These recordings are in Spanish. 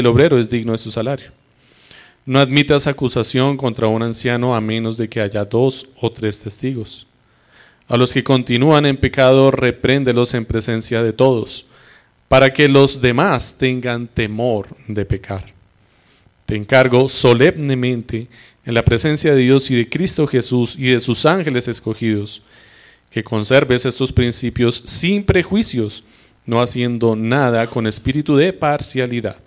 el obrero es digno de su salario. No admitas acusación contra un anciano a menos de que haya dos o tres testigos. A los que continúan en pecado, repréndelos en presencia de todos, para que los demás tengan temor de pecar. Te encargo solemnemente en la presencia de Dios y de Cristo Jesús y de sus ángeles escogidos, que conserves estos principios sin prejuicios, no haciendo nada con espíritu de parcialidad.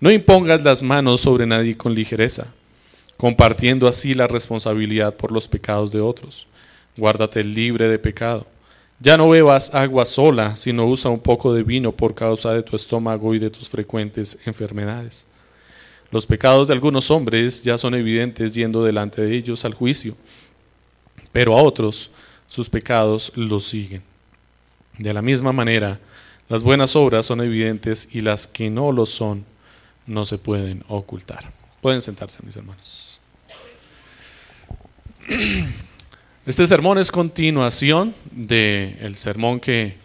No impongas las manos sobre nadie con ligereza, compartiendo así la responsabilidad por los pecados de otros. Guárdate libre de pecado. Ya no bebas agua sola, sino usa un poco de vino por causa de tu estómago y de tus frecuentes enfermedades. Los pecados de algunos hombres ya son evidentes yendo delante de ellos al juicio, pero a otros sus pecados los siguen. De la misma manera, las buenas obras son evidentes y las que no lo son no se pueden ocultar. Pueden sentarse, mis hermanos. Este sermón es continuación del sermón que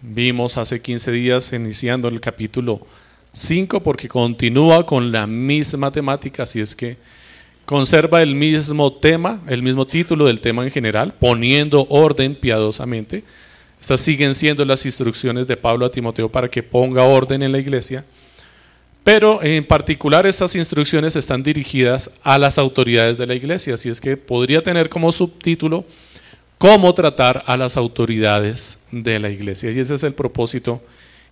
vimos hace 15 días iniciando el capítulo 5 porque continúa con la misma temática, así es que conserva el mismo tema, el mismo título del tema en general, poniendo orden piadosamente. Estas siguen siendo las instrucciones de Pablo a Timoteo para que ponga orden en la iglesia. Pero en particular estas instrucciones están dirigidas a las autoridades de la iglesia, así es que podría tener como subtítulo cómo tratar a las autoridades de la iglesia. Y ese es el propósito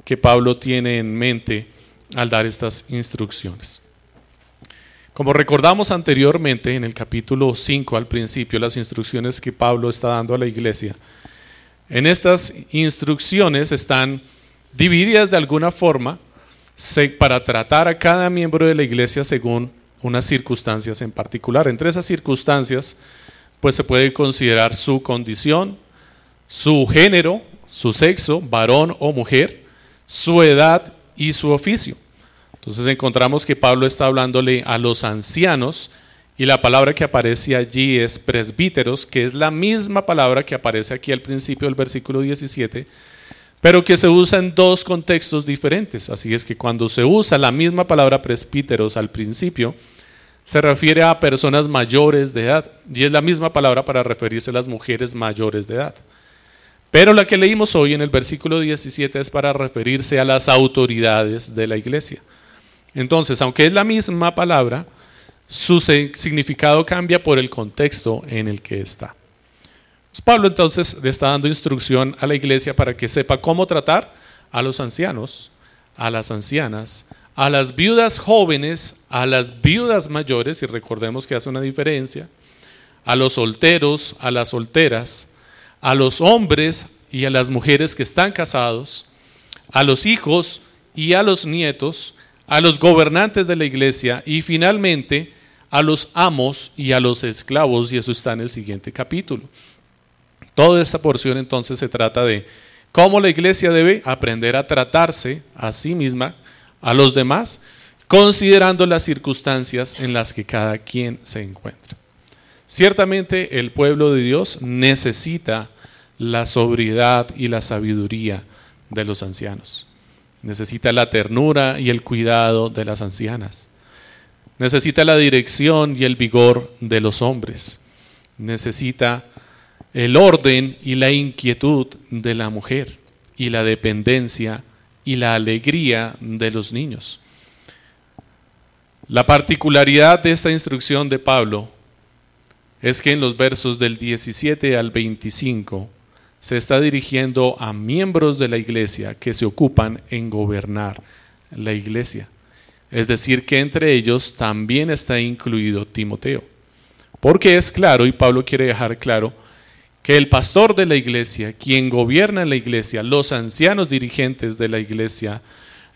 que Pablo tiene en mente al dar estas instrucciones. Como recordamos anteriormente en el capítulo 5 al principio, las instrucciones que Pablo está dando a la iglesia, en estas instrucciones están divididas de alguna forma para tratar a cada miembro de la iglesia según unas circunstancias en particular. Entre esas circunstancias, pues se puede considerar su condición, su género, su sexo, varón o mujer, su edad y su oficio. Entonces encontramos que Pablo está hablándole a los ancianos y la palabra que aparece allí es presbíteros, que es la misma palabra que aparece aquí al principio del versículo 17 pero que se usa en dos contextos diferentes. Así es que cuando se usa la misma palabra presbíteros al principio, se refiere a personas mayores de edad, y es la misma palabra para referirse a las mujeres mayores de edad. Pero la que leímos hoy en el versículo 17 es para referirse a las autoridades de la iglesia. Entonces, aunque es la misma palabra, su significado cambia por el contexto en el que está. Pablo entonces le está dando instrucción a la iglesia para que sepa cómo tratar a los ancianos, a las ancianas, a las viudas jóvenes, a las viudas mayores, y recordemos que hace una diferencia, a los solteros, a las solteras, a los hombres y a las mujeres que están casados, a los hijos y a los nietos, a los gobernantes de la iglesia y finalmente a los amos y a los esclavos, y eso está en el siguiente capítulo. Toda esta porción entonces se trata de cómo la iglesia debe aprender a tratarse a sí misma, a los demás, considerando las circunstancias en las que cada quien se encuentra. Ciertamente el pueblo de Dios necesita la sobriedad y la sabiduría de los ancianos. Necesita la ternura y el cuidado de las ancianas. Necesita la dirección y el vigor de los hombres. Necesita el orden y la inquietud de la mujer y la dependencia y la alegría de los niños. La particularidad de esta instrucción de Pablo es que en los versos del 17 al 25 se está dirigiendo a miembros de la iglesia que se ocupan en gobernar la iglesia. Es decir, que entre ellos también está incluido Timoteo. Porque es claro, y Pablo quiere dejar claro, que el pastor de la iglesia, quien gobierna la iglesia, los ancianos dirigentes de la iglesia,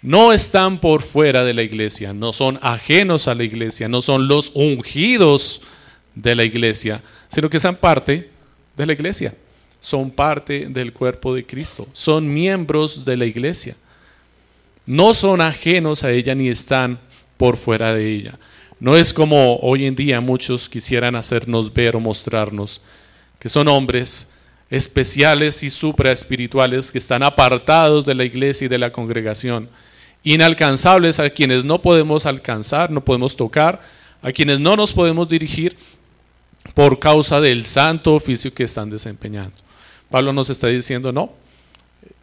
no están por fuera de la iglesia, no son ajenos a la iglesia, no son los ungidos de la iglesia, sino que son parte de la iglesia, son parte del cuerpo de Cristo, son miembros de la iglesia. No son ajenos a ella ni están por fuera de ella. No es como hoy en día muchos quisieran hacernos ver o mostrarnos que son hombres especiales y supraespirituales que están apartados de la iglesia y de la congregación inalcanzables a quienes no podemos alcanzar, no podemos tocar, a quienes no nos podemos dirigir por causa del santo oficio que están desempeñando. Pablo nos está diciendo, no,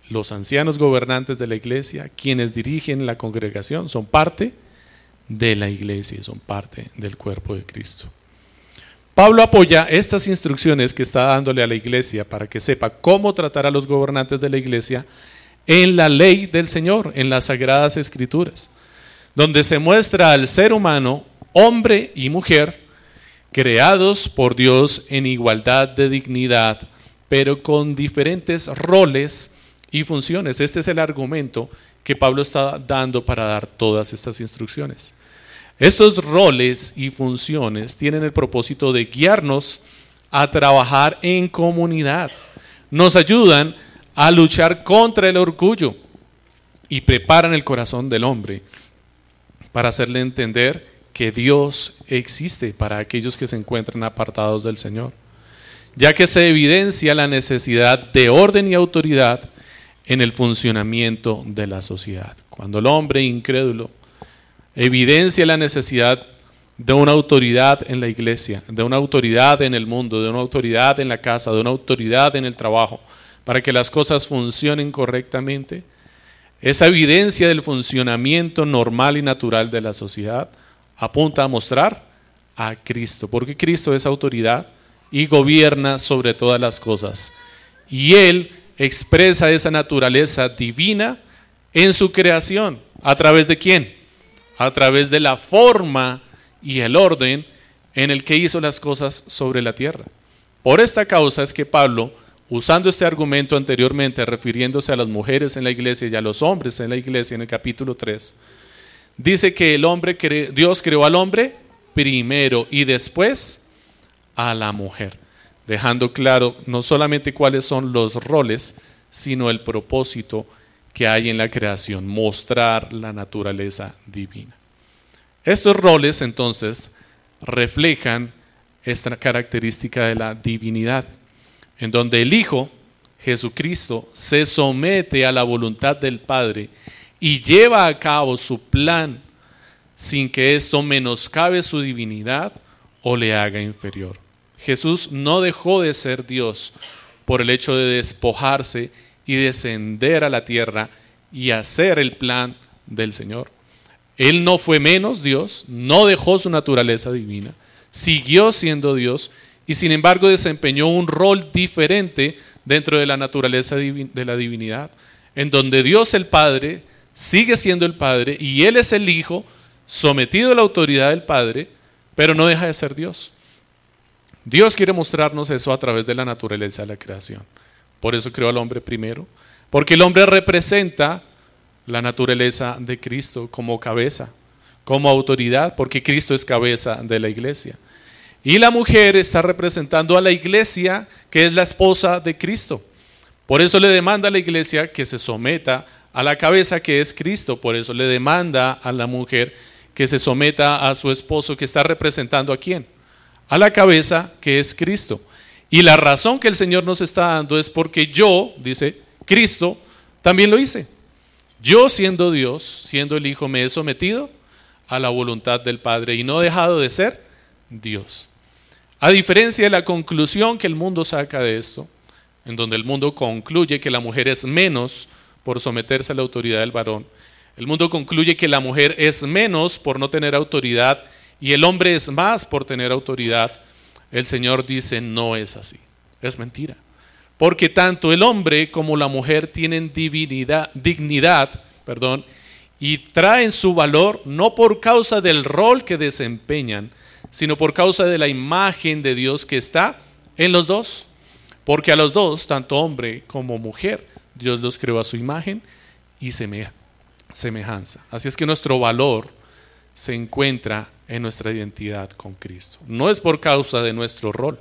los ancianos gobernantes de la iglesia, quienes dirigen la congregación, son parte de la iglesia, son parte del cuerpo de Cristo. Pablo apoya estas instrucciones que está dándole a la iglesia para que sepa cómo tratar a los gobernantes de la iglesia en la ley del Señor, en las sagradas escrituras, donde se muestra al ser humano, hombre y mujer, creados por Dios en igualdad de dignidad, pero con diferentes roles y funciones. Este es el argumento que Pablo está dando para dar todas estas instrucciones. Estos roles y funciones tienen el propósito de guiarnos a trabajar en comunidad. Nos ayudan a luchar contra el orgullo y preparan el corazón del hombre para hacerle entender que Dios existe para aquellos que se encuentran apartados del Señor, ya que se evidencia la necesidad de orden y autoridad en el funcionamiento de la sociedad. Cuando el hombre incrédulo evidencia la necesidad de una autoridad en la iglesia, de una autoridad en el mundo, de una autoridad en la casa, de una autoridad en el trabajo, para que las cosas funcionen correctamente. Esa evidencia del funcionamiento normal y natural de la sociedad apunta a mostrar a Cristo, porque Cristo es autoridad y gobierna sobre todas las cosas. Y Él expresa esa naturaleza divina en su creación. ¿A través de quién? A través de la forma y el orden en el que hizo las cosas sobre la tierra. Por esta causa es que Pablo, usando este argumento anteriormente, refiriéndose a las mujeres en la iglesia y a los hombres en la iglesia en el capítulo 3, dice que el hombre Dios creó al hombre primero y después a la mujer, dejando claro no solamente cuáles son los roles, sino el propósito que hay en la creación, mostrar la naturaleza divina. Estos roles entonces reflejan esta característica de la divinidad, en donde el Hijo, Jesucristo, se somete a la voluntad del Padre y lleva a cabo su plan sin que esto menoscabe su divinidad o le haga inferior. Jesús no dejó de ser Dios por el hecho de despojarse y descender a la tierra y hacer el plan del Señor. Él no fue menos Dios, no dejó su naturaleza divina, siguió siendo Dios y sin embargo desempeñó un rol diferente dentro de la naturaleza de la divinidad, en donde Dios el Padre sigue siendo el Padre y Él es el Hijo sometido a la autoridad del Padre, pero no deja de ser Dios. Dios quiere mostrarnos eso a través de la naturaleza de la creación. Por eso creó al hombre primero. Porque el hombre representa la naturaleza de Cristo como cabeza, como autoridad, porque Cristo es cabeza de la iglesia. Y la mujer está representando a la iglesia, que es la esposa de Cristo. Por eso le demanda a la iglesia que se someta a la cabeza que es Cristo. Por eso le demanda a la mujer que se someta a su esposo que está representando a quién? A la cabeza que es Cristo. Y la razón que el Señor nos está dando es porque yo, dice Cristo, también lo hice. Yo siendo Dios, siendo el Hijo, me he sometido a la voluntad del Padre y no he dejado de ser Dios. A diferencia de la conclusión que el mundo saca de esto, en donde el mundo concluye que la mujer es menos por someterse a la autoridad del varón, el mundo concluye que la mujer es menos por no tener autoridad y el hombre es más por tener autoridad. El Señor dice, no es así, es mentira. Porque tanto el hombre como la mujer tienen divinidad, dignidad perdón, y traen su valor no por causa del rol que desempeñan, sino por causa de la imagen de Dios que está en los dos. Porque a los dos, tanto hombre como mujer, Dios los creó a su imagen y semejanza. Así es que nuestro valor se encuentra en nuestra identidad con Cristo. No es por causa de nuestro rol.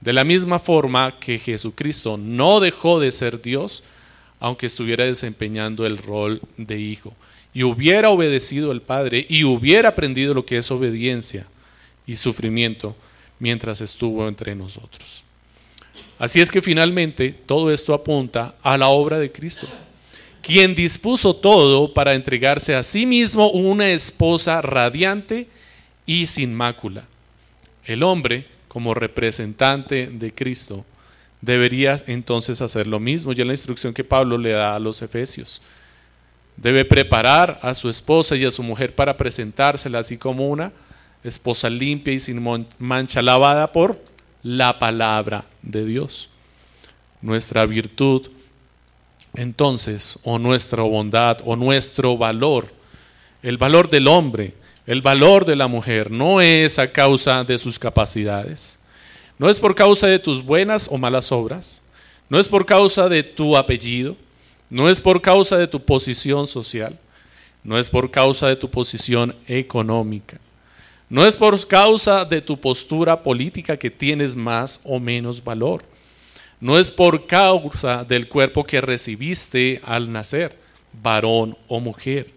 De la misma forma que Jesucristo no dejó de ser Dios, aunque estuviera desempeñando el rol de hijo, y hubiera obedecido al Padre y hubiera aprendido lo que es obediencia y sufrimiento mientras estuvo entre nosotros. Así es que finalmente todo esto apunta a la obra de Cristo. quien dispuso todo para entregarse a sí mismo una esposa radiante y sin mácula. El hombre, como representante de Cristo, debería entonces hacer lo mismo. Y es la instrucción que Pablo le da a los efesios. Debe preparar a su esposa y a su mujer para presentársela así como una esposa limpia y sin mancha, lavada por la palabra de Dios. Nuestra virtud, entonces, o nuestra bondad, o nuestro valor, el valor del hombre, el valor de la mujer, no es a causa de sus capacidades, no es por causa de tus buenas o malas obras, no es por causa de tu apellido, no es por causa de tu posición social, no es por causa de tu posición económica, no es por causa de tu postura política que tienes más o menos valor, no es por causa del cuerpo que recibiste al nacer, varón o mujer.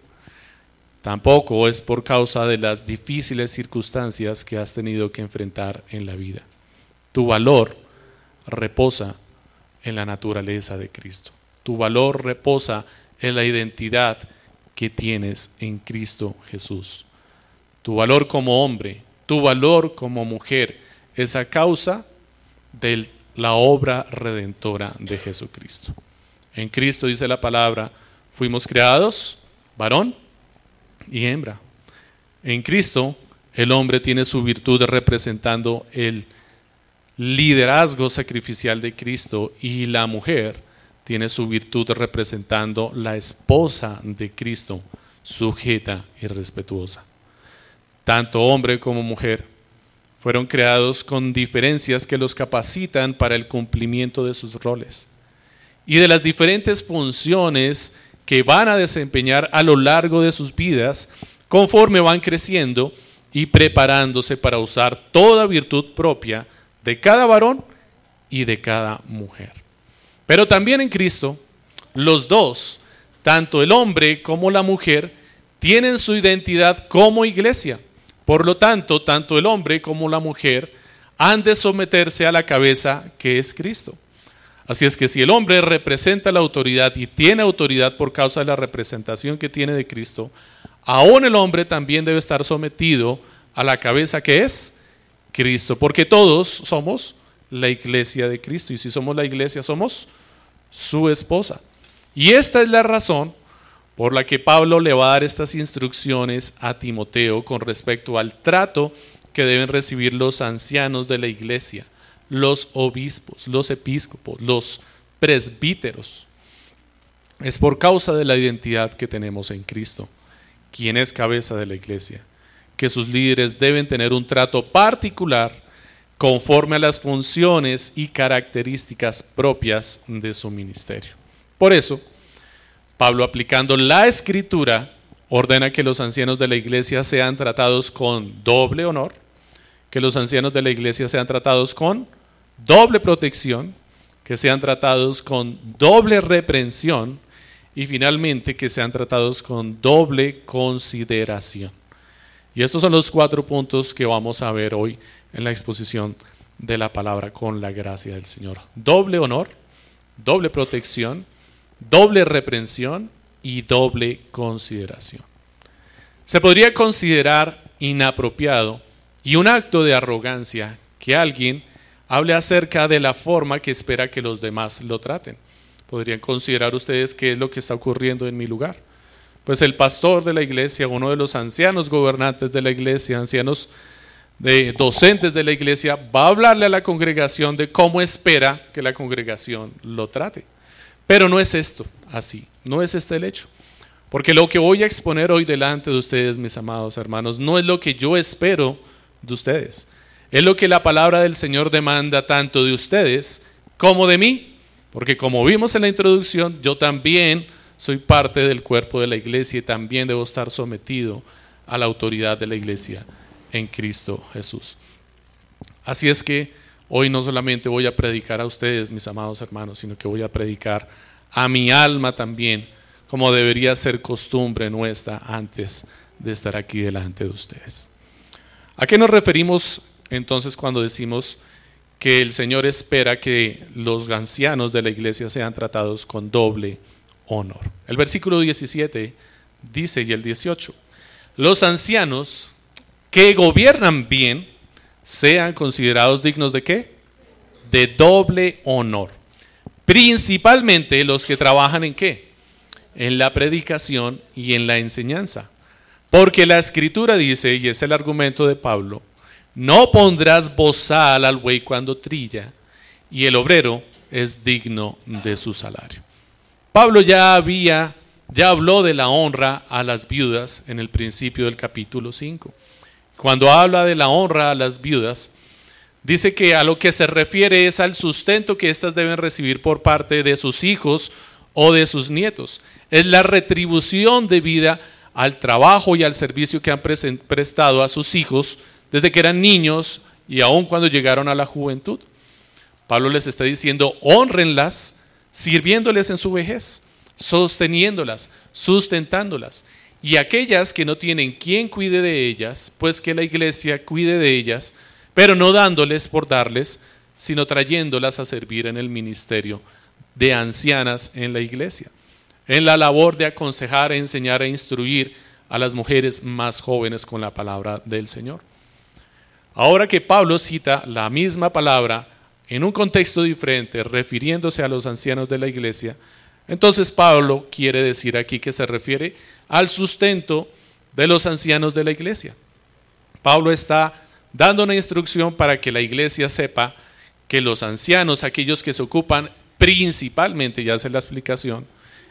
Tampoco es por causa de las difíciles circunstancias que has tenido que enfrentar en la vida. Tu valor reposa en la naturaleza de Cristo. Tu valor reposa en la identidad que tienes en Cristo Jesús. Tu valor como hombre, tu valor como mujer es a causa de la obra redentora de Jesucristo. En Cristo dice la palabra, fuimos creados varón y hembra. En Cristo el hombre tiene su virtud representando el liderazgo sacrificial de Cristo y la mujer tiene su virtud representando la esposa de Cristo, sujeta y respetuosa. Tanto hombre como mujer fueron creados con diferencias que los capacitan para el cumplimiento de sus roles y de las diferentes funciones que van a desempeñar a lo largo de sus vidas conforme van creciendo y preparándose para usar toda virtud propia de cada varón y de cada mujer. Pero también en Cristo, los dos, tanto el hombre como la mujer, tienen su identidad como iglesia. Por lo tanto, tanto el hombre como la mujer han de someterse a la cabeza que es Cristo. Así es que si el hombre representa la autoridad y tiene autoridad por causa de la representación que tiene de Cristo, aún el hombre también debe estar sometido a la cabeza que es Cristo, porque todos somos la iglesia de Cristo y si somos la iglesia somos su esposa. Y esta es la razón por la que Pablo le va a dar estas instrucciones a Timoteo con respecto al trato que deben recibir los ancianos de la iglesia los obispos, los episcopos, los presbíteros. Es por causa de la identidad que tenemos en Cristo, quien es cabeza de la iglesia, que sus líderes deben tener un trato particular conforme a las funciones y características propias de su ministerio. Por eso, Pablo aplicando la escritura ordena que los ancianos de la iglesia sean tratados con doble honor, que los ancianos de la iglesia sean tratados con doble protección, que sean tratados con doble reprensión y finalmente que sean tratados con doble consideración. Y estos son los cuatro puntos que vamos a ver hoy en la exposición de la palabra con la gracia del Señor. Doble honor, doble protección, doble reprensión y doble consideración. Se podría considerar inapropiado y un acto de arrogancia que alguien hable acerca de la forma que espera que los demás lo traten. Podrían considerar ustedes qué es lo que está ocurriendo en mi lugar. Pues el pastor de la iglesia, uno de los ancianos gobernantes de la iglesia, ancianos de docentes de la iglesia, va a hablarle a la congregación de cómo espera que la congregación lo trate. Pero no es esto así, no es este el hecho. Porque lo que voy a exponer hoy delante de ustedes, mis amados hermanos, no es lo que yo espero de ustedes. Es lo que la palabra del Señor demanda tanto de ustedes como de mí, porque como vimos en la introducción, yo también soy parte del cuerpo de la iglesia y también debo estar sometido a la autoridad de la iglesia en Cristo Jesús. Así es que hoy no solamente voy a predicar a ustedes, mis amados hermanos, sino que voy a predicar a mi alma también, como debería ser costumbre nuestra antes de estar aquí delante de ustedes. ¿A qué nos referimos entonces cuando decimos que el Señor espera que los ancianos de la iglesia sean tratados con doble honor. El versículo 17 dice y el 18, los ancianos que gobiernan bien sean considerados dignos de qué? De doble honor. Principalmente los que trabajan en qué? En la predicación y en la enseñanza. Porque la escritura dice, y es el argumento de Pablo, no pondrás bozal al buey cuando trilla, y el obrero es digno de su salario. Pablo ya había, ya habló de la honra a las viudas en el principio del capítulo 5. Cuando habla de la honra a las viudas, dice que a lo que se refiere es al sustento que éstas deben recibir por parte de sus hijos o de sus nietos. Es la retribución debida al trabajo y al servicio que han prestado a sus hijos desde que eran niños y aun cuando llegaron a la juventud. Pablo les está diciendo, honrenlas sirviéndoles en su vejez, sosteniéndolas, sustentándolas. Y aquellas que no tienen quien cuide de ellas, pues que la iglesia cuide de ellas, pero no dándoles por darles, sino trayéndolas a servir en el ministerio de ancianas en la iglesia, en la labor de aconsejar, enseñar e instruir a las mujeres más jóvenes con la palabra del Señor. Ahora que Pablo cita la misma palabra en un contexto diferente, refiriéndose a los ancianos de la iglesia, entonces Pablo quiere decir aquí que se refiere al sustento de los ancianos de la iglesia. Pablo está dando una instrucción para que la iglesia sepa que los ancianos, aquellos que se ocupan principalmente, ya hace la explicación,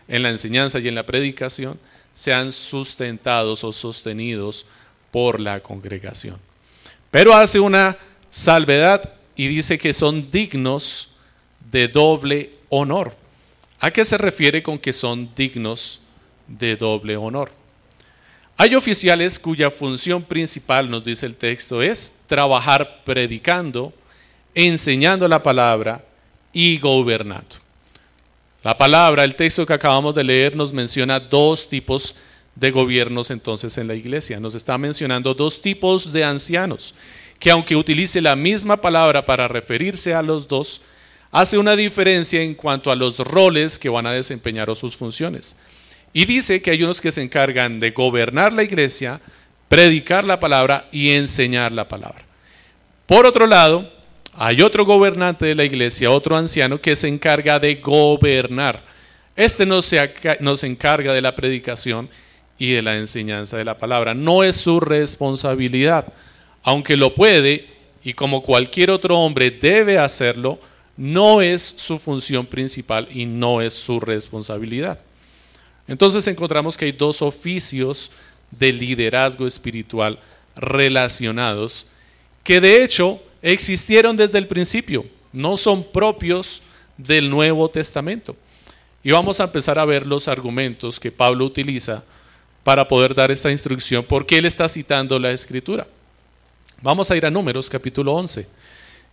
en la enseñanza y en la predicación, sean sustentados o sostenidos por la congregación. Pero hace una salvedad y dice que son dignos de doble honor. ¿A qué se refiere con que son dignos de doble honor? Hay oficiales cuya función principal, nos dice el texto, es trabajar predicando, enseñando la palabra y gobernando. La palabra, el texto que acabamos de leer, nos menciona dos tipos de gobiernos entonces en la iglesia. Nos está mencionando dos tipos de ancianos que aunque utilice la misma palabra para referirse a los dos, hace una diferencia en cuanto a los roles que van a desempeñar o sus funciones. Y dice que hay unos que se encargan de gobernar la iglesia, predicar la palabra y enseñar la palabra. Por otro lado, hay otro gobernante de la iglesia, otro anciano que se encarga de gobernar. Este no se, no se encarga de la predicación y de la enseñanza de la palabra. No es su responsabilidad aunque lo puede y como cualquier otro hombre debe hacerlo, no es su función principal y no es su responsabilidad. Entonces encontramos que hay dos oficios de liderazgo espiritual relacionados que de hecho existieron desde el principio, no son propios del Nuevo Testamento. Y vamos a empezar a ver los argumentos que Pablo utiliza para poder dar esta instrucción, porque él está citando la escritura. Vamos a ir a Números capítulo 11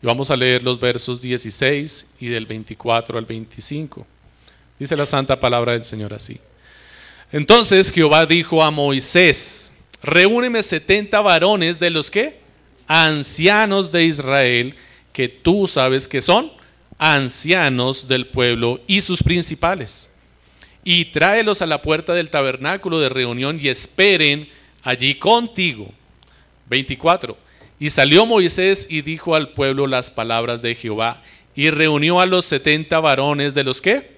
y vamos a leer los versos 16 y del 24 al 25. Dice la santa palabra del Señor así. Entonces Jehová dijo a Moisés, reúneme 70 varones de los que ancianos de Israel, que tú sabes que son ancianos del pueblo y sus principales, y tráelos a la puerta del tabernáculo de reunión y esperen allí contigo. 24. Y salió Moisés y dijo al pueblo las palabras de Jehová y reunió a los setenta varones de los que?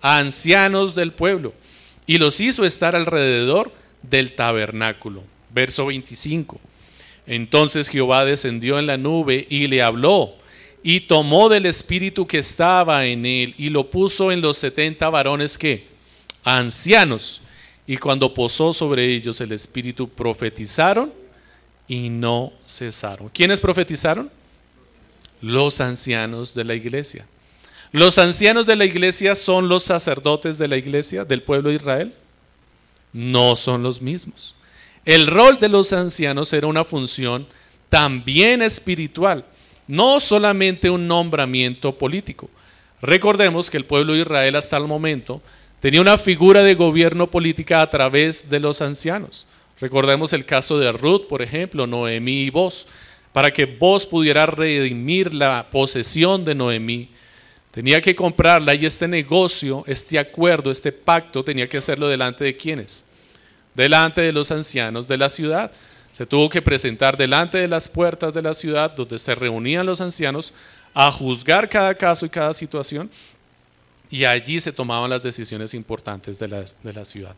Ancianos del pueblo. Y los hizo estar alrededor del tabernáculo. Verso 25. Entonces Jehová descendió en la nube y le habló y tomó del espíritu que estaba en él y lo puso en los setenta varones que? Ancianos. Y cuando posó sobre ellos el espíritu profetizaron y no cesaron. ¿Quiénes profetizaron? Los ancianos de la iglesia. ¿Los ancianos de la iglesia son los sacerdotes de la iglesia del pueblo de Israel? No son los mismos. El rol de los ancianos era una función también espiritual, no solamente un nombramiento político. Recordemos que el pueblo de Israel hasta el momento tenía una figura de gobierno política a través de los ancianos. Recordemos el caso de Ruth, por ejemplo, Noemí y vos. Para que vos pudiera redimir la posesión de Noemí, tenía que comprarla y este negocio, este acuerdo, este pacto tenía que hacerlo delante de quienes? Delante de los ancianos de la ciudad. Se tuvo que presentar delante de las puertas de la ciudad donde se reunían los ancianos a juzgar cada caso y cada situación y allí se tomaban las decisiones importantes de la, de la ciudad.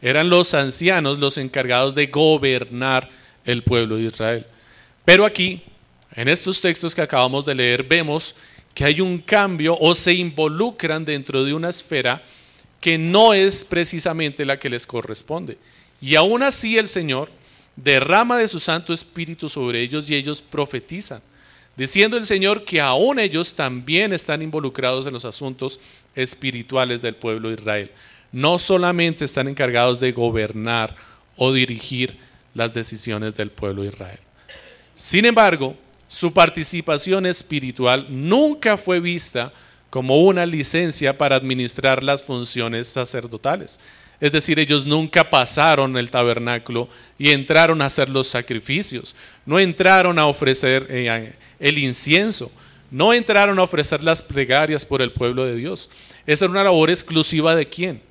Eran los ancianos los encargados de gobernar el pueblo de Israel. Pero aquí, en estos textos que acabamos de leer, vemos que hay un cambio o se involucran dentro de una esfera que no es precisamente la que les corresponde. Y aún así el Señor derrama de su Santo Espíritu sobre ellos y ellos profetizan, diciendo el Señor que aún ellos también están involucrados en los asuntos espirituales del pueblo de Israel. No solamente están encargados de gobernar o dirigir las decisiones del pueblo de Israel. Sin embargo, su participación espiritual nunca fue vista como una licencia para administrar las funciones sacerdotales. Es decir, ellos nunca pasaron el tabernáculo y entraron a hacer los sacrificios, no entraron a ofrecer eh, el incienso, no entraron a ofrecer las plegarias por el pueblo de Dios. Esa era una labor exclusiva de quién?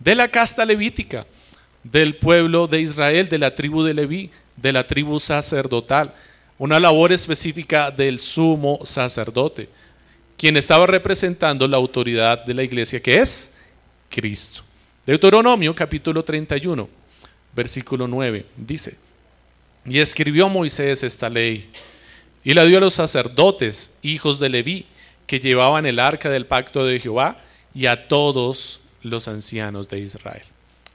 De la casta levítica, del pueblo de Israel, de la tribu de Leví, de la tribu sacerdotal. Una labor específica del sumo sacerdote, quien estaba representando la autoridad de la iglesia, que es Cristo. Deuteronomio capítulo 31, versículo 9, dice, y escribió Moisés esta ley, y la dio a los sacerdotes, hijos de Leví, que llevaban el arca del pacto de Jehová, y a todos los ancianos de Israel.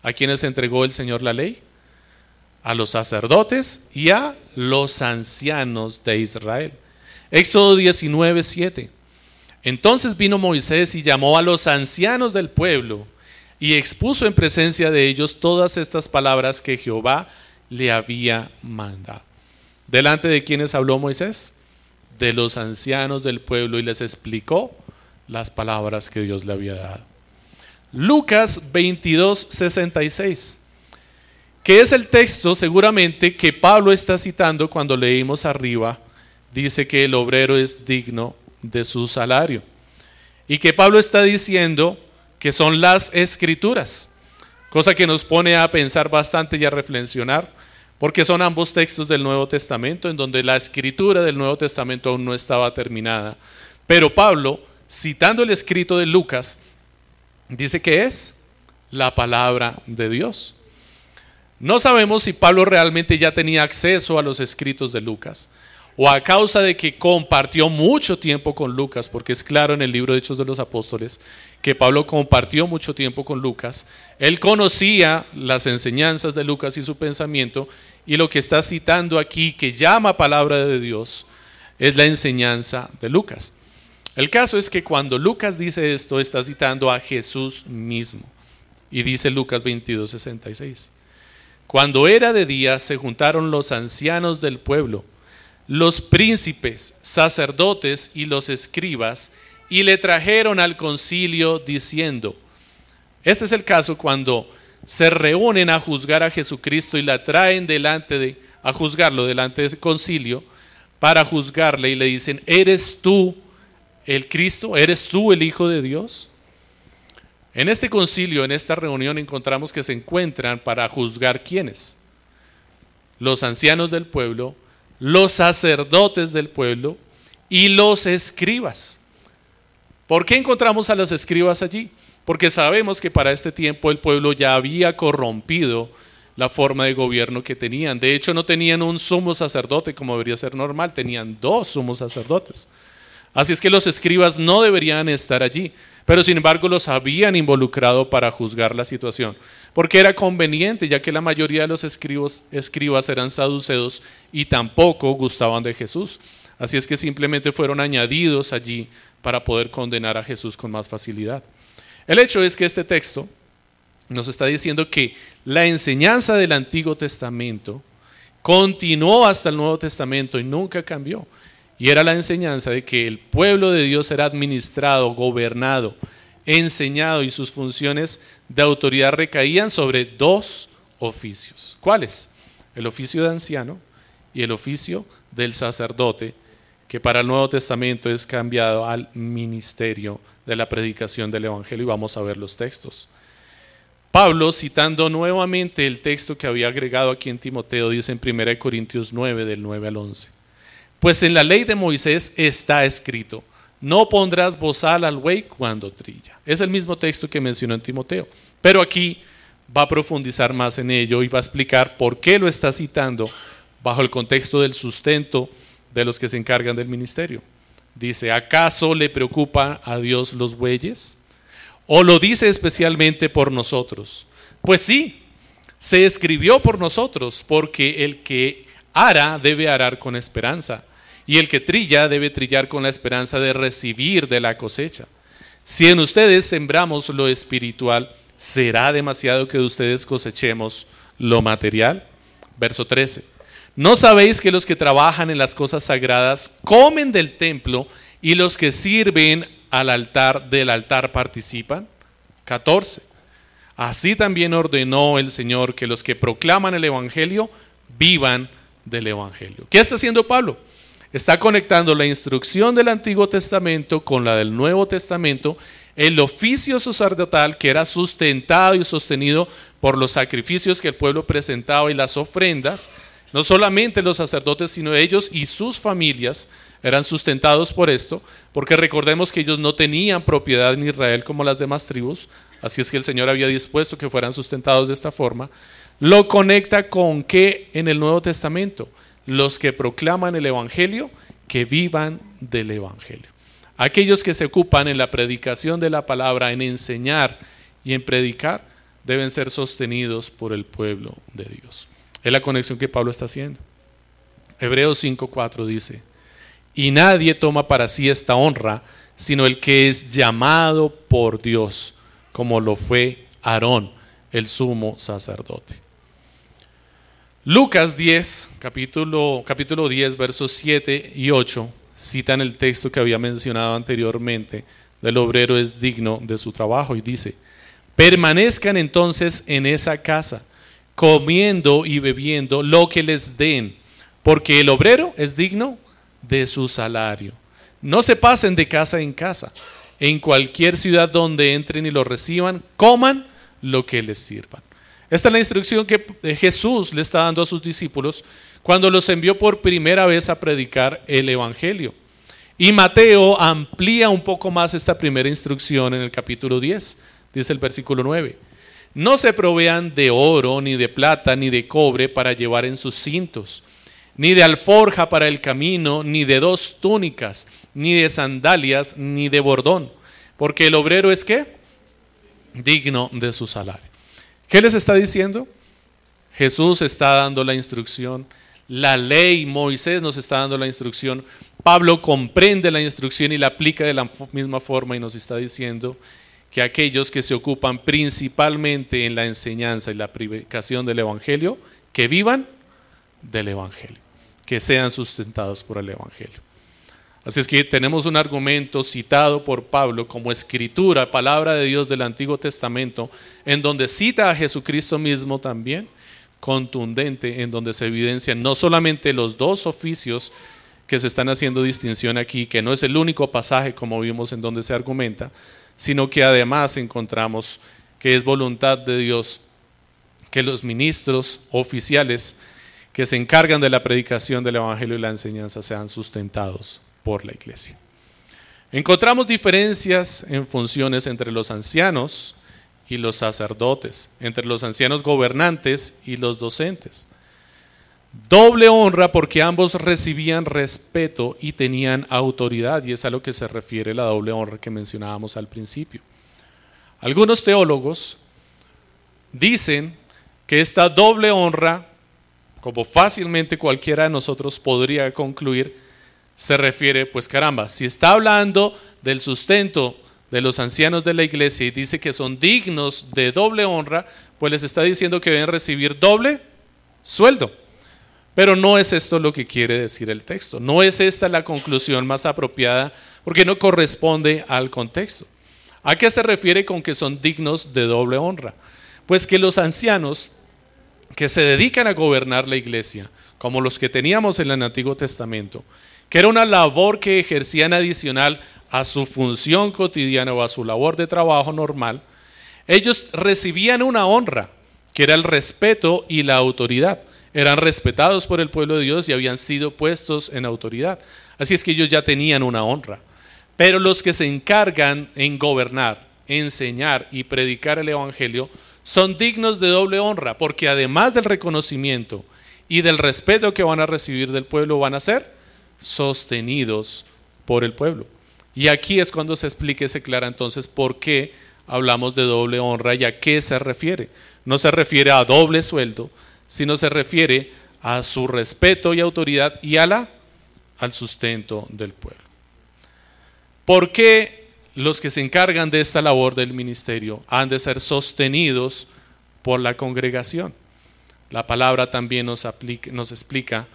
¿A quienes entregó el Señor la ley? A los sacerdotes y a los ancianos de Israel. Éxodo 19, 7. Entonces vino Moisés y llamó a los ancianos del pueblo y expuso en presencia de ellos todas estas palabras que Jehová le había mandado. ¿Delante de quienes habló Moisés? De los ancianos del pueblo y les explicó las palabras que Dios le había dado. Lucas 22, 66, que es el texto seguramente que Pablo está citando cuando leímos arriba, dice que el obrero es digno de su salario. Y que Pablo está diciendo que son las escrituras, cosa que nos pone a pensar bastante y a reflexionar, porque son ambos textos del Nuevo Testamento, en donde la escritura del Nuevo Testamento aún no estaba terminada. Pero Pablo, citando el escrito de Lucas, dice que es la palabra de Dios. No sabemos si Pablo realmente ya tenía acceso a los escritos de Lucas o a causa de que compartió mucho tiempo con Lucas, porque es claro en el libro de Hechos de los Apóstoles que Pablo compartió mucho tiempo con Lucas, él conocía las enseñanzas de Lucas y su pensamiento, y lo que está citando aquí, que llama palabra de Dios, es la enseñanza de Lucas. El caso es que cuando Lucas dice esto, está citando a Jesús mismo. Y dice Lucas 22, 66. Cuando era de día, se juntaron los ancianos del pueblo, los príncipes, sacerdotes y los escribas, y le trajeron al concilio diciendo, este es el caso cuando se reúnen a juzgar a Jesucristo y la traen delante de, a juzgarlo delante de ese concilio, para juzgarle y le dicen, ¿eres tú el Cristo? ¿Eres tú el Hijo de Dios? En este concilio, en esta reunión, encontramos que se encuentran para juzgar quiénes. Los ancianos del pueblo, los sacerdotes del pueblo y los escribas. ¿Por qué encontramos a los escribas allí? Porque sabemos que para este tiempo el pueblo ya había corrompido la forma de gobierno que tenían. De hecho, no tenían un sumo sacerdote como debería ser normal, tenían dos sumos sacerdotes. Así es que los escribas no deberían estar allí, pero sin embargo los habían involucrado para juzgar la situación, porque era conveniente, ya que la mayoría de los escribas, escribas eran saduceos y tampoco gustaban de Jesús. Así es que simplemente fueron añadidos allí para poder condenar a Jesús con más facilidad. El hecho es que este texto nos está diciendo que la enseñanza del Antiguo Testamento continuó hasta el Nuevo Testamento y nunca cambió. Y era la enseñanza de que el pueblo de Dios era administrado, gobernado, enseñado y sus funciones de autoridad recaían sobre dos oficios. ¿Cuáles? El oficio de anciano y el oficio del sacerdote que para el Nuevo Testamento es cambiado al ministerio de la predicación del Evangelio y vamos a ver los textos. Pablo, citando nuevamente el texto que había agregado aquí en Timoteo, dice en 1 Corintios 9, del 9 al 11. Pues en la ley de Moisés está escrito, no pondrás bozal al buey cuando trilla. Es el mismo texto que mencionó en Timoteo. Pero aquí va a profundizar más en ello y va a explicar por qué lo está citando bajo el contexto del sustento de los que se encargan del ministerio. Dice, ¿acaso le preocupa a Dios los bueyes? ¿O lo dice especialmente por nosotros? Pues sí, se escribió por nosotros, porque el que ara debe arar con esperanza, y el que trilla debe trillar con la esperanza de recibir de la cosecha. Si en ustedes sembramos lo espiritual, ¿será demasiado que de ustedes cosechemos lo material? Verso 13. ¿No sabéis que los que trabajan en las cosas sagradas comen del templo y los que sirven al altar del altar participan? 14. Así también ordenó el Señor que los que proclaman el Evangelio vivan del Evangelio. ¿Qué está haciendo Pablo? Está conectando la instrucción del Antiguo Testamento con la del Nuevo Testamento, el oficio sacerdotal que era sustentado y sostenido por los sacrificios que el pueblo presentaba y las ofrendas, no solamente los sacerdotes, sino ellos y sus familias eran sustentados por esto, porque recordemos que ellos no tenían propiedad en Israel como las demás tribus, así es que el Señor había dispuesto que fueran sustentados de esta forma. Lo conecta con que en el Nuevo Testamento, los que proclaman el Evangelio, que vivan del Evangelio. Aquellos que se ocupan en la predicación de la palabra, en enseñar y en predicar, deben ser sostenidos por el pueblo de Dios. Es la conexión que Pablo está haciendo. Hebreos 5:4 dice, y nadie toma para sí esta honra, sino el que es llamado por Dios, como lo fue Aarón, el sumo sacerdote. Lucas 10, capítulo, capítulo 10, versos 7 y 8, citan el texto que había mencionado anteriormente, del obrero es digno de su trabajo, y dice, permanezcan entonces en esa casa comiendo y bebiendo lo que les den, porque el obrero es digno de su salario. No se pasen de casa en casa. En cualquier ciudad donde entren y lo reciban, coman lo que les sirvan. Esta es la instrucción que Jesús le está dando a sus discípulos cuando los envió por primera vez a predicar el Evangelio. Y Mateo amplía un poco más esta primera instrucción en el capítulo 10, dice el versículo 9. No se provean de oro, ni de plata, ni de cobre para llevar en sus cintos, ni de alforja para el camino, ni de dos túnicas, ni de sandalias, ni de bordón, porque el obrero es qué? Digno de su salario. ¿Qué les está diciendo? Jesús está dando la instrucción, la ley, Moisés nos está dando la instrucción, Pablo comprende la instrucción y la aplica de la misma forma y nos está diciendo que aquellos que se ocupan principalmente en la enseñanza y la predicación del Evangelio, que vivan del Evangelio, que sean sustentados por el Evangelio. Así es que tenemos un argumento citado por Pablo como escritura, palabra de Dios del Antiguo Testamento, en donde cita a Jesucristo mismo también, contundente, en donde se evidencian no solamente los dos oficios que se están haciendo distinción aquí, que no es el único pasaje como vimos en donde se argumenta, sino que además encontramos que es voluntad de Dios que los ministros oficiales que se encargan de la predicación del Evangelio y la enseñanza sean sustentados por la iglesia. Encontramos diferencias en funciones entre los ancianos y los sacerdotes, entre los ancianos gobernantes y los docentes. Doble honra porque ambos recibían respeto y tenían autoridad, y es a lo que se refiere la doble honra que mencionábamos al principio. Algunos teólogos dicen que esta doble honra, como fácilmente cualquiera de nosotros podría concluir, se refiere, pues caramba, si está hablando del sustento de los ancianos de la iglesia y dice que son dignos de doble honra, pues les está diciendo que deben recibir doble sueldo. Pero no es esto lo que quiere decir el texto. No es esta la conclusión más apropiada porque no corresponde al contexto. ¿A qué se refiere con que son dignos de doble honra? Pues que los ancianos que se dedican a gobernar la iglesia, como los que teníamos en el Antiguo Testamento, que era una labor que ejercían adicional a su función cotidiana o a su labor de trabajo normal, ellos recibían una honra, que era el respeto y la autoridad. Eran respetados por el pueblo de Dios y habían sido puestos en autoridad. Así es que ellos ya tenían una honra. Pero los que se encargan en gobernar, enseñar y predicar el Evangelio son dignos de doble honra, porque además del reconocimiento y del respeto que van a recibir del pueblo, van a ser sostenidos por el pueblo. Y aquí es cuando se explica y se aclara entonces por qué hablamos de doble honra y a qué se refiere. No se refiere a doble sueldo, sino se refiere a su respeto y autoridad y a la, al sustento del pueblo. ¿Por qué los que se encargan de esta labor del ministerio han de ser sostenidos por la congregación? La palabra también nos, nos explica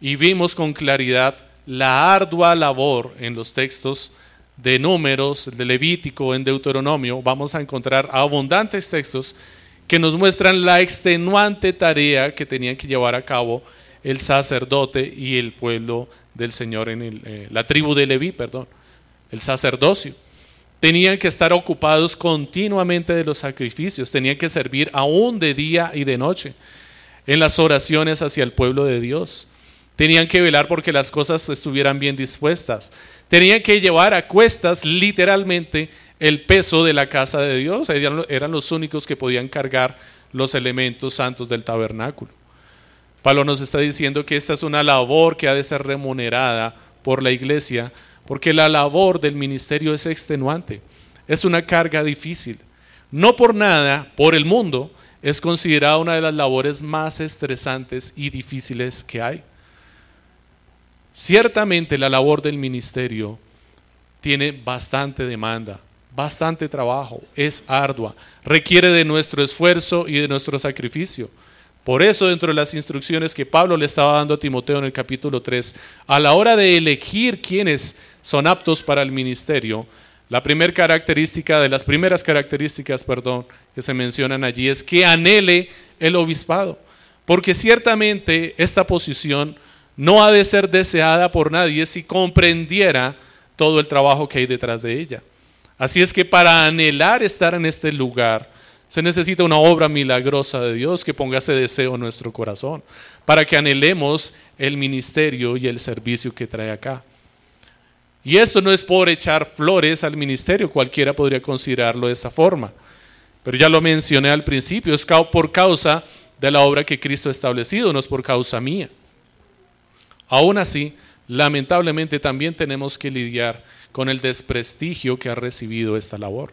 y vimos con claridad la ardua labor en los textos de números, de Levítico, en Deuteronomio, vamos a encontrar abundantes textos que nos muestran la extenuante tarea que tenían que llevar a cabo el sacerdote y el pueblo del Señor, en eh, la tribu de Leví, perdón, el sacerdocio. Tenían que estar ocupados continuamente de los sacrificios, tenían que servir aún de día y de noche en las oraciones hacia el pueblo de Dios. Tenían que velar porque las cosas estuvieran bien dispuestas. Tenían que llevar a cuestas literalmente el peso de la casa de Dios. Eran los únicos que podían cargar los elementos santos del tabernáculo. Pablo nos está diciendo que esta es una labor que ha de ser remunerada por la iglesia, porque la labor del ministerio es extenuante, es una carga difícil. No por nada, por el mundo, es considerada una de las labores más estresantes y difíciles que hay. Ciertamente la labor del ministerio tiene bastante demanda, bastante trabajo, es ardua, requiere de nuestro esfuerzo y de nuestro sacrificio. Por eso dentro de las instrucciones que Pablo le estaba dando a Timoteo en el capítulo 3, a la hora de elegir quiénes son aptos para el ministerio, la primera característica de las primeras características, perdón, que se mencionan allí es que anhele el obispado, porque ciertamente esta posición no ha de ser deseada por nadie si comprendiera todo el trabajo que hay detrás de ella. Así es que para anhelar estar en este lugar, se necesita una obra milagrosa de Dios que ponga ese deseo en nuestro corazón, para que anhelemos el ministerio y el servicio que trae acá. Y esto no es por echar flores al ministerio, cualquiera podría considerarlo de esa forma. Pero ya lo mencioné al principio, es por causa de la obra que Cristo ha establecido, no es por causa mía. Aún así, lamentablemente también tenemos que lidiar con el desprestigio que ha recibido esta labor.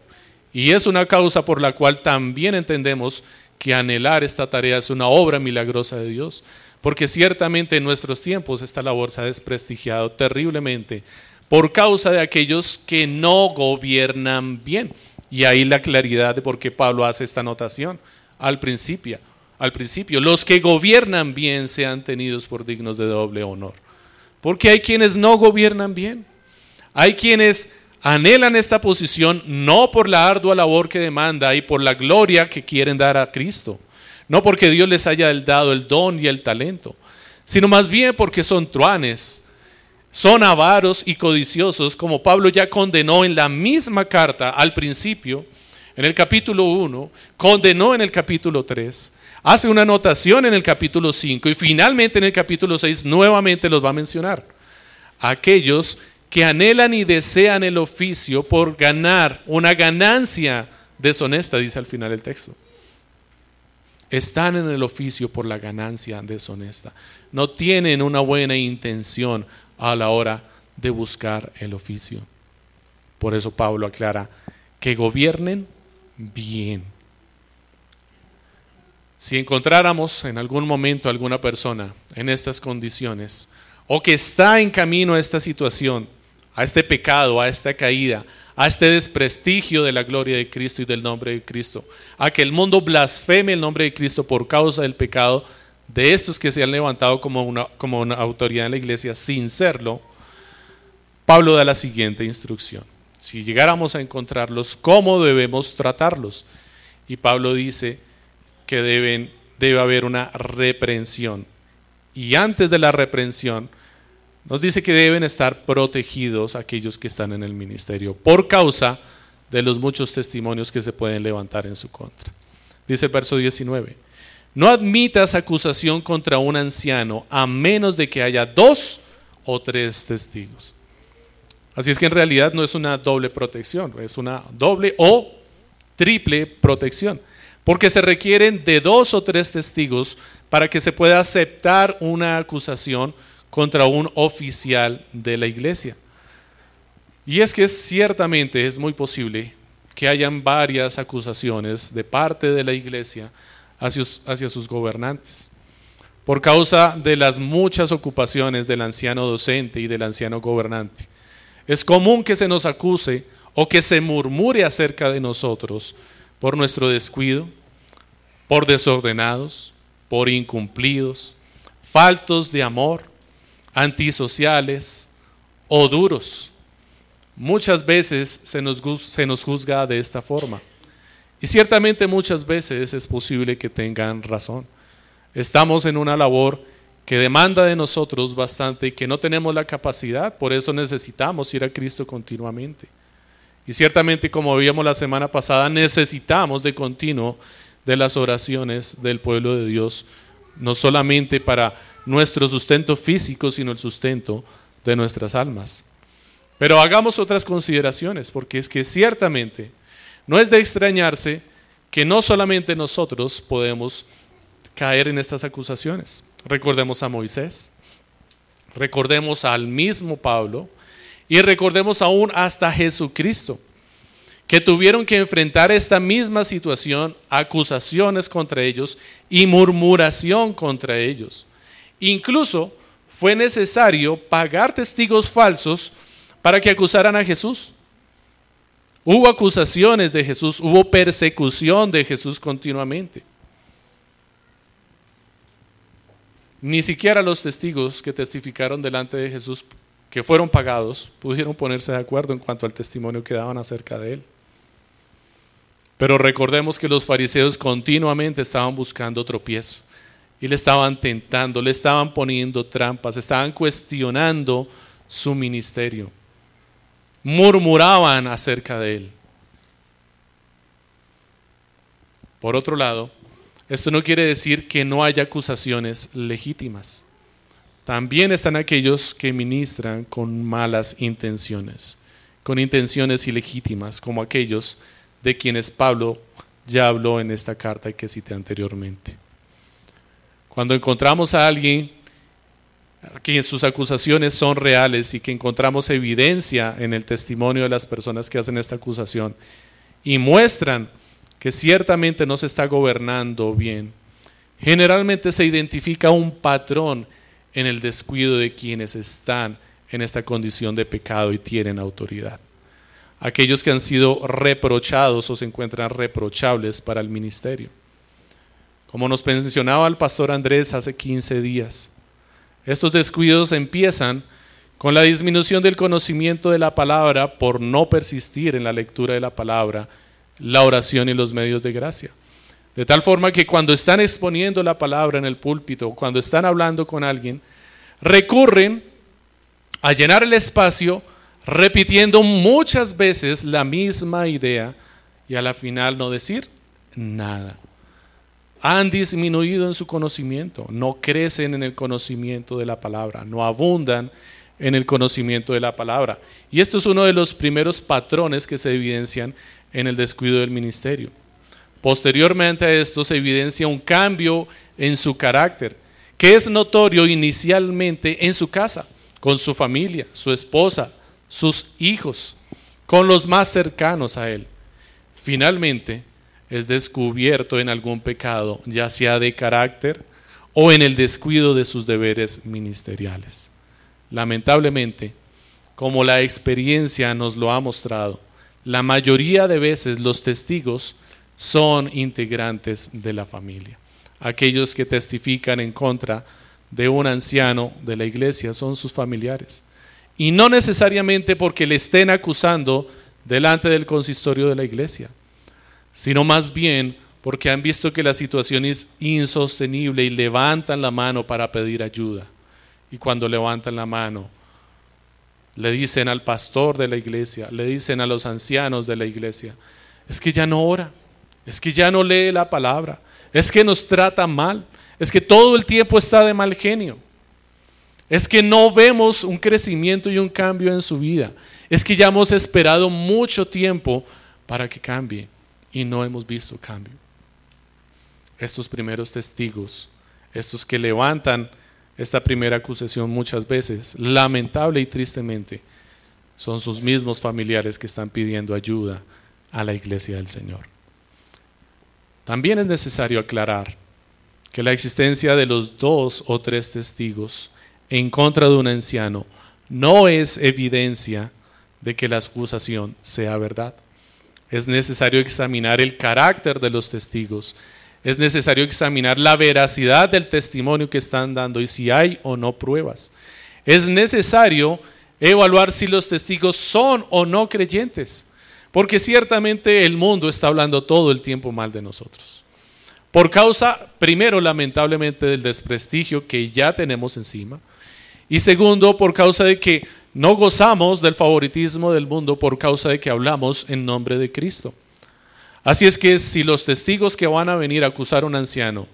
Y es una causa por la cual también entendemos que anhelar esta tarea es una obra milagrosa de Dios, porque ciertamente en nuestros tiempos esta labor se ha desprestigiado terriblemente por causa de aquellos que no gobiernan bien. Y ahí la claridad de por qué Pablo hace esta anotación al principio al principio, los que gobiernan bien sean tenidos por dignos de doble honor. Porque hay quienes no gobiernan bien. Hay quienes anhelan esta posición no por la ardua labor que demanda y por la gloria que quieren dar a Cristo. No porque Dios les haya dado el don y el talento, sino más bien porque son truanes, son avaros y codiciosos, como Pablo ya condenó en la misma carta al principio, en el capítulo 1, condenó en el capítulo 3 hace una anotación en el capítulo 5 y finalmente en el capítulo 6 nuevamente los va a mencionar. Aquellos que anhelan y desean el oficio por ganar una ganancia deshonesta, dice al final el texto. Están en el oficio por la ganancia deshonesta. No tienen una buena intención a la hora de buscar el oficio. Por eso Pablo aclara que gobiernen bien si encontráramos en algún momento alguna persona en estas condiciones o que está en camino a esta situación, a este pecado, a esta caída, a este desprestigio de la gloria de Cristo y del nombre de Cristo, a que el mundo blasfeme el nombre de Cristo por causa del pecado de estos que se han levantado como una, como una autoridad en la iglesia sin serlo, Pablo da la siguiente instrucción. Si llegáramos a encontrarlos, ¿cómo debemos tratarlos? Y Pablo dice, que deben, debe haber una reprensión. Y antes de la reprensión, nos dice que deben estar protegidos aquellos que están en el ministerio por causa de los muchos testimonios que se pueden levantar en su contra. Dice el verso 19, no admitas acusación contra un anciano a menos de que haya dos o tres testigos. Así es que en realidad no es una doble protección, es una doble o triple protección, porque se requieren de dos o tres testigos para que se pueda aceptar una acusación contra un oficial de la iglesia. Y es que ciertamente es muy posible que hayan varias acusaciones de parte de la iglesia hacia, hacia sus gobernantes. Por causa de las muchas ocupaciones del anciano docente y del anciano gobernante. Es común que se nos acuse o que se murmure acerca de nosotros por nuestro descuido, por desordenados, por incumplidos, faltos de amor, antisociales o duros. Muchas veces se nos, se nos juzga de esta forma. Y ciertamente muchas veces es posible que tengan razón. Estamos en una labor que demanda de nosotros bastante y que no tenemos la capacidad, por eso necesitamos ir a Cristo continuamente. Y ciertamente, como vimos la semana pasada, necesitamos de continuo de las oraciones del pueblo de Dios, no solamente para nuestro sustento físico, sino el sustento de nuestras almas. Pero hagamos otras consideraciones, porque es que ciertamente no es de extrañarse que no solamente nosotros podemos caer en estas acusaciones. Recordemos a Moisés, recordemos al mismo Pablo y recordemos aún hasta Jesucristo, que tuvieron que enfrentar esta misma situación, acusaciones contra ellos y murmuración contra ellos. Incluso fue necesario pagar testigos falsos para que acusaran a Jesús. Hubo acusaciones de Jesús, hubo persecución de Jesús continuamente. Ni siquiera los testigos que testificaron delante de Jesús, que fueron pagados, pudieron ponerse de acuerdo en cuanto al testimonio que daban acerca de él. Pero recordemos que los fariseos continuamente estaban buscando tropiezo y le estaban tentando, le estaban poniendo trampas, estaban cuestionando su ministerio, murmuraban acerca de él. Por otro lado, esto no quiere decir que no haya acusaciones legítimas. También están aquellos que ministran con malas intenciones, con intenciones ilegítimas, como aquellos de quienes Pablo ya habló en esta carta que cité anteriormente. Cuando encontramos a alguien que sus acusaciones son reales y que encontramos evidencia en el testimonio de las personas que hacen esta acusación y muestran que ciertamente no se está gobernando bien, generalmente se identifica un patrón en el descuido de quienes están en esta condición de pecado y tienen autoridad. Aquellos que han sido reprochados o se encuentran reprochables para el ministerio. Como nos mencionaba el pastor Andrés hace 15 días, estos descuidos empiezan con la disminución del conocimiento de la palabra por no persistir en la lectura de la palabra, la oración y los medios de gracia. De tal forma que cuando están exponiendo la palabra en el púlpito, cuando están hablando con alguien, recurren a llenar el espacio repitiendo muchas veces la misma idea y a la final no decir nada han disminuido en su conocimiento, no crecen en el conocimiento de la palabra, no abundan en el conocimiento de la palabra. Y esto es uno de los primeros patrones que se evidencian en el descuido del ministerio. Posteriormente a esto se evidencia un cambio en su carácter, que es notorio inicialmente en su casa, con su familia, su esposa, sus hijos, con los más cercanos a él. Finalmente, es descubierto en algún pecado, ya sea de carácter o en el descuido de sus deberes ministeriales. Lamentablemente, como la experiencia nos lo ha mostrado, la mayoría de veces los testigos son integrantes de la familia. Aquellos que testifican en contra de un anciano de la iglesia son sus familiares. Y no necesariamente porque le estén acusando delante del consistorio de la iglesia sino más bien porque han visto que la situación es insostenible y levantan la mano para pedir ayuda. Y cuando levantan la mano, le dicen al pastor de la iglesia, le dicen a los ancianos de la iglesia, es que ya no ora, es que ya no lee la palabra, es que nos trata mal, es que todo el tiempo está de mal genio, es que no vemos un crecimiento y un cambio en su vida, es que ya hemos esperado mucho tiempo para que cambie y no hemos visto cambio. Estos primeros testigos, estos que levantan esta primera acusación muchas veces, lamentable y tristemente, son sus mismos familiares que están pidiendo ayuda a la iglesia del Señor. También es necesario aclarar que la existencia de los dos o tres testigos en contra de un anciano no es evidencia de que la acusación sea verdad. Es necesario examinar el carácter de los testigos es necesario examinar la veracidad del testimonio que están dando y si hay o no pruebas. Es necesario evaluar si los testigos son o no creyentes, porque ciertamente el mundo está hablando todo el tiempo mal de nosotros. Por causa, primero, lamentablemente, del desprestigio que ya tenemos encima, y segundo, por causa de que no gozamos del favoritismo del mundo por causa de que hablamos en nombre de Cristo. Así es que si los testigos que van a venir a acusar a un anciano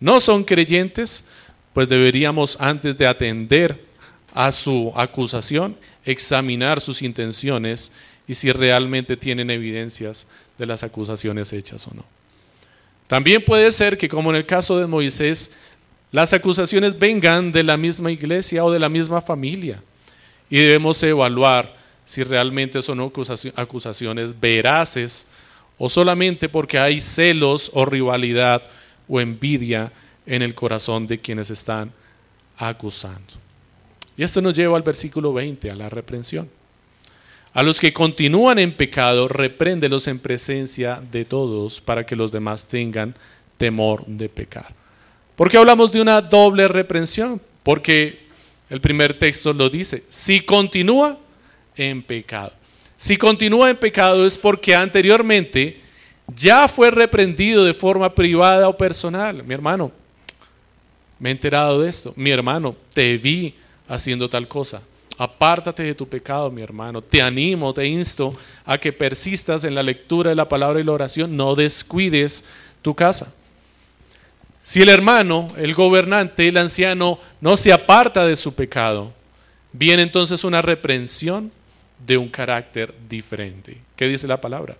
no son creyentes, pues deberíamos antes de atender a su acusación, examinar sus intenciones y si realmente tienen evidencias de las acusaciones hechas o no. También puede ser que, como en el caso de Moisés, las acusaciones vengan de la misma iglesia o de la misma familia y debemos evaluar si realmente son acusaciones veraces o solamente porque hay celos o rivalidad o envidia en el corazón de quienes están acusando. Y esto nos lleva al versículo 20, a la reprensión. A los que continúan en pecado, repréndelos en presencia de todos para que los demás tengan temor de pecar. ¿Por qué hablamos de una doble reprensión? Porque el primer texto lo dice, si continúa en pecado. Si continúa en pecado es porque anteriormente ya fue reprendido de forma privada o personal. Mi hermano, me he enterado de esto. Mi hermano, te vi haciendo tal cosa. Apártate de tu pecado, mi hermano. Te animo, te insto a que persistas en la lectura de la palabra y la oración. No descuides tu casa. Si el hermano, el gobernante, el anciano no se aparta de su pecado, viene entonces una reprensión de un carácter diferente. ¿Qué dice la palabra?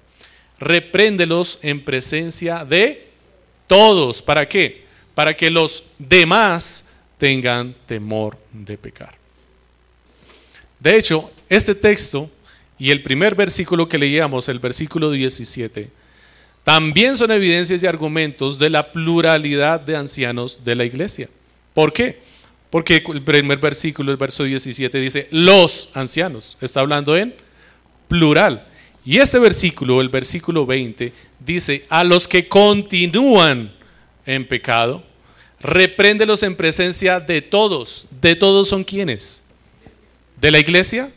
Repréndelos en presencia de todos. ¿Para qué? Para que los demás tengan temor de pecar. De hecho, este texto y el primer versículo que leíamos, el versículo 17, también son evidencias y argumentos de la pluralidad de ancianos de la iglesia. ¿Por qué? Porque el primer versículo, el verso 17, dice los ancianos. Está hablando en plural. Y este versículo, el versículo 20, dice a los que continúan en pecado, repréndelos en presencia de todos. ¿De todos son quienes? ¿De la iglesia?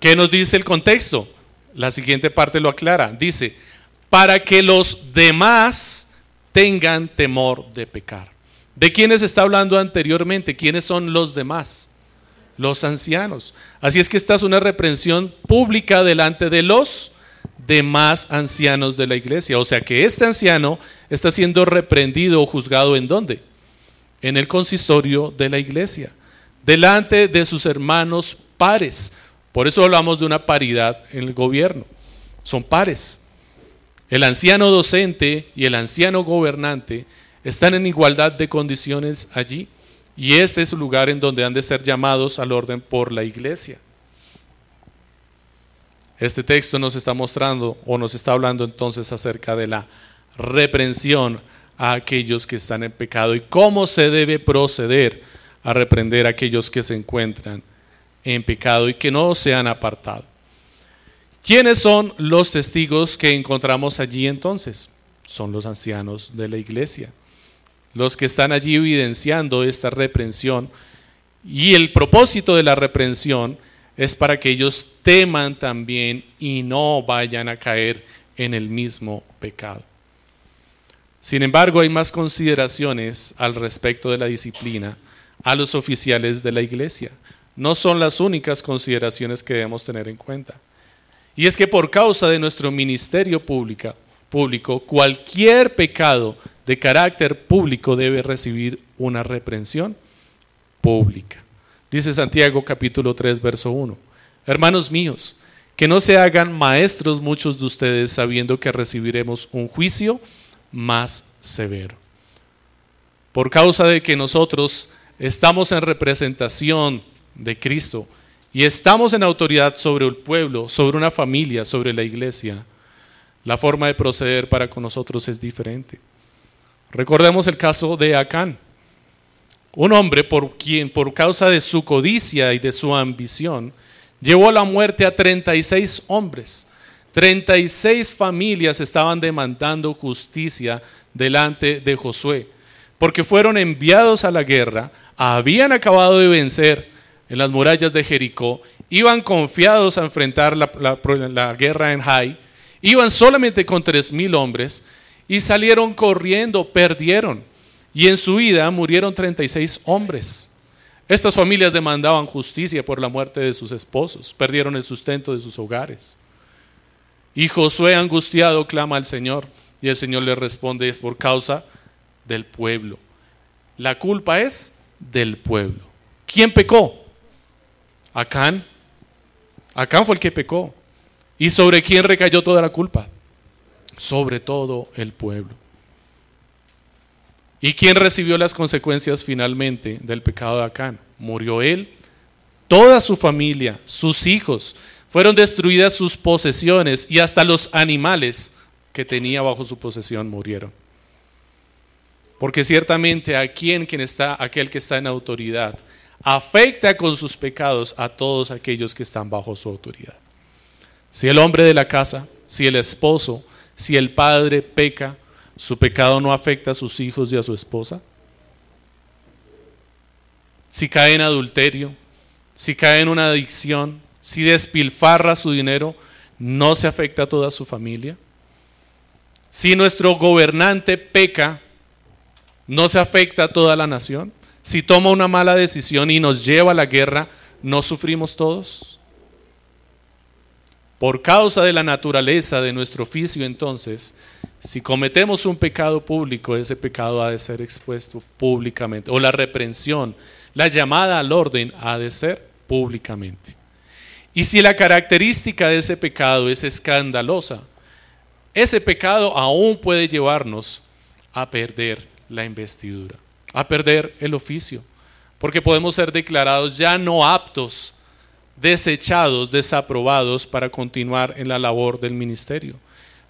¿Qué nos dice el contexto? La siguiente parte lo aclara. Dice, para que los demás tengan temor de pecar. ¿De quiénes está hablando anteriormente? ¿Quiénes son los demás? Los ancianos. Así es que esta es una reprensión pública delante de los demás ancianos de la iglesia. O sea que este anciano está siendo reprendido o juzgado en dónde? En el consistorio de la iglesia, delante de sus hermanos pares. Por eso hablamos de una paridad en el gobierno. Son pares. El anciano docente y el anciano gobernante están en igualdad de condiciones allí. Y este es el lugar en donde han de ser llamados al orden por la iglesia. Este texto nos está mostrando o nos está hablando entonces acerca de la reprensión a aquellos que están en pecado y cómo se debe proceder a reprender a aquellos que se encuentran en pecado y que no se han apartado. ¿Quiénes son los testigos que encontramos allí entonces? Son los ancianos de la iglesia los que están allí evidenciando esta reprensión. Y el propósito de la reprensión es para que ellos teman también y no vayan a caer en el mismo pecado. Sin embargo, hay más consideraciones al respecto de la disciplina a los oficiales de la iglesia. No son las únicas consideraciones que debemos tener en cuenta. Y es que por causa de nuestro ministerio público, cualquier pecado de carácter público debe recibir una reprensión pública. Dice Santiago capítulo 3, verso 1. Hermanos míos, que no se hagan maestros muchos de ustedes sabiendo que recibiremos un juicio más severo. Por causa de que nosotros estamos en representación de Cristo y estamos en autoridad sobre el pueblo, sobre una familia, sobre la iglesia, la forma de proceder para con nosotros es diferente. Recordemos el caso de Acán, un hombre por quien por causa de su codicia y de su ambición llevó a la muerte a 36 hombres. 36 familias estaban demandando justicia delante de Josué, porque fueron enviados a la guerra, habían acabado de vencer en las murallas de Jericó, iban confiados a enfrentar la, guerra en Jai, iban solamente con tres mil hombres y salieron corriendo, perdieron. Y en su vida murieron 36 hombres. Estas familias demandaban justicia por la muerte de sus esposos, perdieron el sustento de sus hogares. Y Josué angustiado clama al Señor y el Señor le responde es por causa del pueblo. La culpa es del pueblo. ¿Quién pecó? Acán. Acán fue el que pecó. ¿Y sobre quién recayó toda la culpa? Sobre todo el pueblo. ¿Y quién recibió las consecuencias finalmente del pecado de Acán? Murió él, toda su familia, sus hijos, fueron destruidas sus posesiones y hasta los animales que tenía bajo su posesión murieron. Porque ciertamente a quien, quien está, aquel que está en autoridad afecta con sus pecados a todos aquellos que están bajo su autoridad. Si el hombre de la casa, si el esposo, si el padre peca, ¿su pecado no afecta a sus hijos y a su esposa? Si cae en adulterio, si cae en una adicción, si despilfarra su dinero, ¿no se afecta a toda su familia? Si nuestro gobernante peca, ¿no se afecta a toda la nación? Si toma una mala decisión y nos lleva a la guerra, ¿no sufrimos todos? Por causa de la naturaleza de nuestro oficio, entonces, si cometemos un pecado público, ese pecado ha de ser expuesto públicamente. O la reprensión, la llamada al orden ha de ser públicamente. Y si la característica de ese pecado es escandalosa, ese pecado aún puede llevarnos a perder la investidura, a perder el oficio, porque podemos ser declarados ya no aptos desechados, desaprobados para continuar en la labor del ministerio.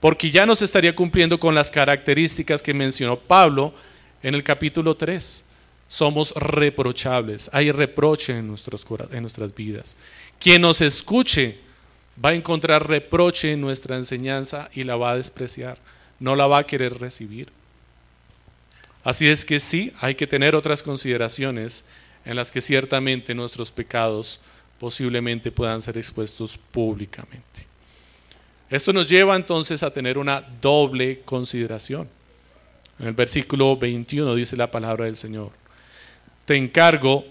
Porque ya no se estaría cumpliendo con las características que mencionó Pablo en el capítulo 3. Somos reprochables, hay reproche en, nuestros, en nuestras vidas. Quien nos escuche va a encontrar reproche en nuestra enseñanza y la va a despreciar, no la va a querer recibir. Así es que sí, hay que tener otras consideraciones en las que ciertamente nuestros pecados posiblemente puedan ser expuestos públicamente. Esto nos lleva entonces a tener una doble consideración. En el versículo 21 dice la palabra del Señor, te encargo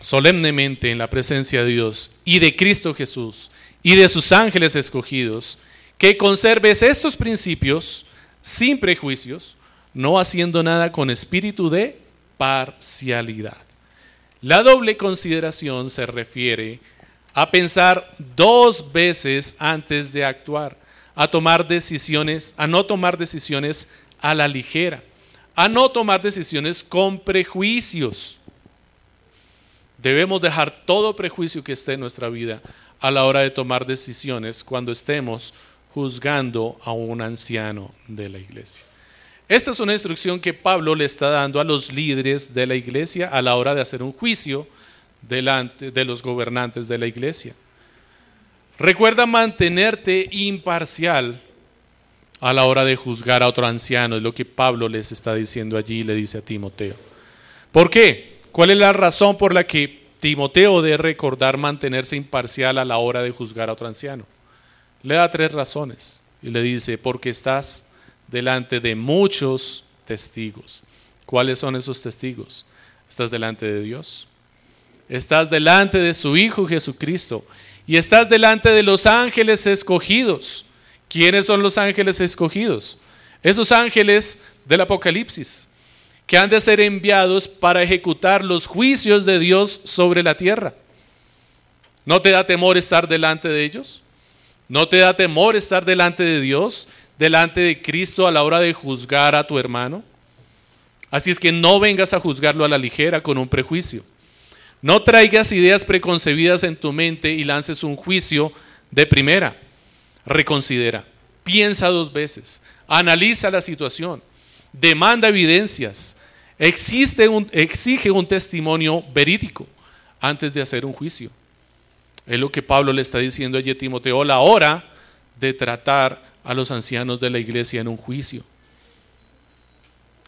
solemnemente en la presencia de Dios y de Cristo Jesús y de sus ángeles escogidos, que conserves estos principios sin prejuicios, no haciendo nada con espíritu de parcialidad la doble consideración se refiere a pensar dos veces antes de actuar, a tomar decisiones, a no tomar decisiones a la ligera, a no tomar decisiones con prejuicios. Debemos dejar todo prejuicio que esté en nuestra vida a la hora de tomar decisiones cuando estemos juzgando a un anciano de la iglesia. Esta es una instrucción que Pablo le está dando a los líderes de la iglesia a la hora de hacer un juicio delante de los gobernantes de la iglesia. Recuerda mantenerte imparcial a la hora de juzgar a otro anciano, es lo que Pablo les está diciendo allí le dice a Timoteo. ¿Por qué? ¿Cuál es la razón por la que Timoteo debe recordar mantenerse imparcial a la hora de juzgar a otro anciano? Le da tres razones y le dice, porque estás delante de muchos testigos. ¿Cuáles son esos testigos? Estás delante de Dios, estás delante de su Hijo Jesucristo y estás delante de los ángeles escogidos. ¿Quiénes son los ángeles escogidos? Esos ángeles del Apocalipsis, que han de ser enviados para ejecutar los juicios de Dios sobre la tierra. ¿No te da temor estar delante de ellos? ¿No te da temor estar delante de Dios, delante de Cristo a la hora de juzgar a tu hermano? Así es que no vengas a juzgarlo a la ligera con un prejuicio. No traigas ideas preconcebidas en tu mente y lances un juicio de primera. Reconsidera, piensa dos veces, analiza la situación, demanda evidencias, existe exige un testimonio verídico antes de hacer un juicio. Es lo que Pablo le está diciendo allí a Timoteo, la hora de tratar a los ancianos de la iglesia en un juicio.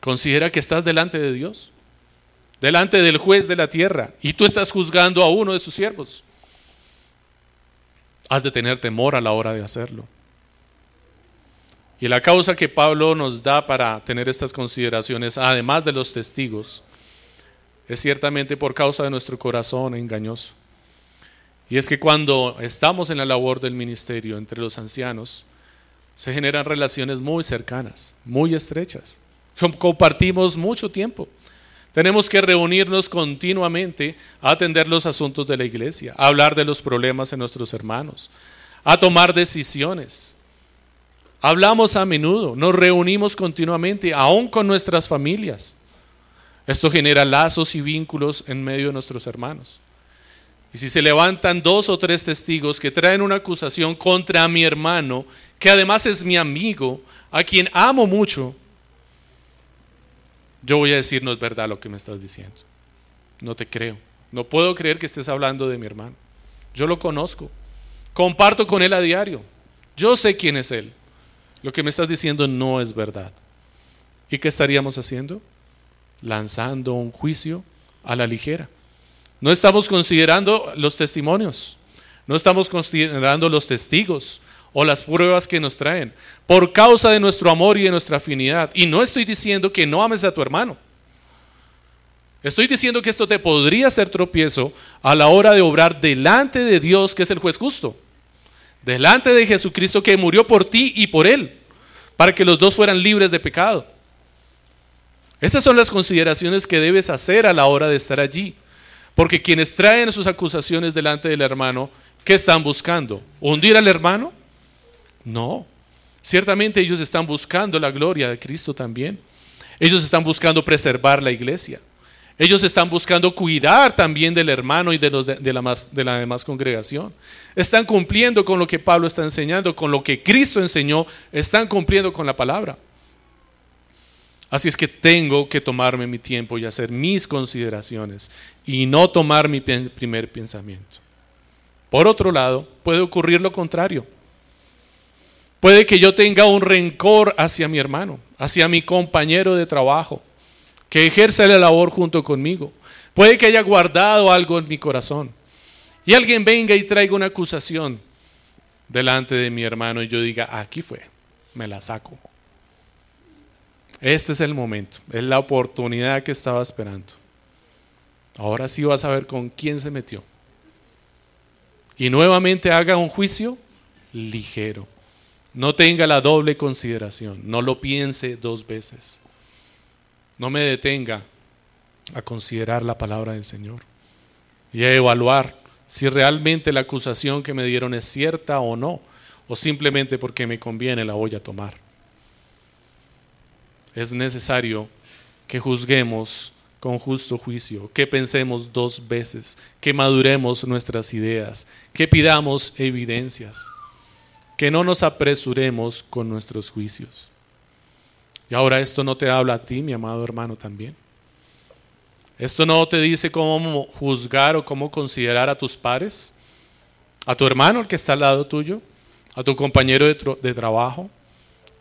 Considera que estás delante de Dios, delante del juez de la tierra, y tú estás juzgando a uno de sus siervos. Has de tener temor a la hora de hacerlo. Y la causa que Pablo nos da para tener estas consideraciones, además de los testigos, es ciertamente por causa de nuestro corazón engañoso. Y es que cuando estamos en la labor del ministerio entre los ancianos, se generan relaciones muy cercanas, muy estrechas. Compartimos mucho tiempo. Tenemos que reunirnos continuamente a atender los asuntos de la iglesia, a hablar de los problemas de nuestros hermanos, a tomar decisiones. Hablamos a menudo, nos reunimos continuamente, aún con nuestras familias. Esto genera lazos y vínculos en medio de nuestros hermanos. Y si se levantan dos o tres testigos que traen una acusación contra mi hermano, que además es mi amigo, a quien amo mucho, yo voy a decir no es verdad lo que me estás diciendo. No te creo. No puedo creer que estés hablando de mi hermano. Yo lo conozco. Comparto con él a diario. Yo sé quién es él. Lo que me estás diciendo no es verdad. ¿Y qué estaríamos haciendo? Lanzando un juicio a la ligera. No estamos considerando los testimonios, no estamos considerando los testigos o las pruebas que nos traen por causa de nuestro amor y de nuestra afinidad. Y no estoy diciendo que no ames a tu hermano. Estoy diciendo que esto te podría ser tropiezo a la hora de obrar delante de Dios, que es el juez justo. Delante de Jesucristo que murió por ti y por él, para que los dos fueran libres de pecado. Esas son las consideraciones que debes hacer a la hora de estar allí. Porque quienes traen sus acusaciones delante del hermano, ¿qué están buscando? ¿Hundir al hermano? No. Ciertamente ellos están buscando la gloria de Cristo también. Ellos están buscando preservar la iglesia. Ellos están buscando cuidar también del hermano y de, los de, la más, de la demás congregación. Están cumpliendo con lo que Pablo está enseñando, con lo que Cristo enseñó, están cumpliendo con la palabra. Así es que tengo que tomarme mi tiempo y hacer mis consideraciones y no tomar mi primer pensamiento. Por otro lado, puede ocurrir lo contrario. Puede que yo tenga un rencor hacia mi hermano, hacia mi compañero de trabajo, que ejerce la labor junto conmigo. Puede que haya guardado algo en mi corazón. Y alguien venga y traiga una acusación delante de mi hermano y yo diga, aquí fue, me la saco. Este es el momento, es la oportunidad que estaba esperando. Ahora sí vas a ver con quién se metió. Y nuevamente haga un juicio ligero. No tenga la doble consideración, no lo piense dos veces. No me detenga a considerar la palabra del Señor y a evaluar si realmente la acusación que me dieron es cierta o no, o simplemente porque me conviene la voy a tomar es necesario que juzguemos con justo juicio, que pensemos dos veces, que maduremos nuestras ideas, que pidamos evidencias, que no nos apresuremos con nuestros juicios. Y ahora esto no te habla a ti, mi amado hermano, también. Esto no te dice cómo juzgar o cómo considerar a tus pares, a tu hermano, el que está al lado tuyo, a tu compañero de, de trabajo,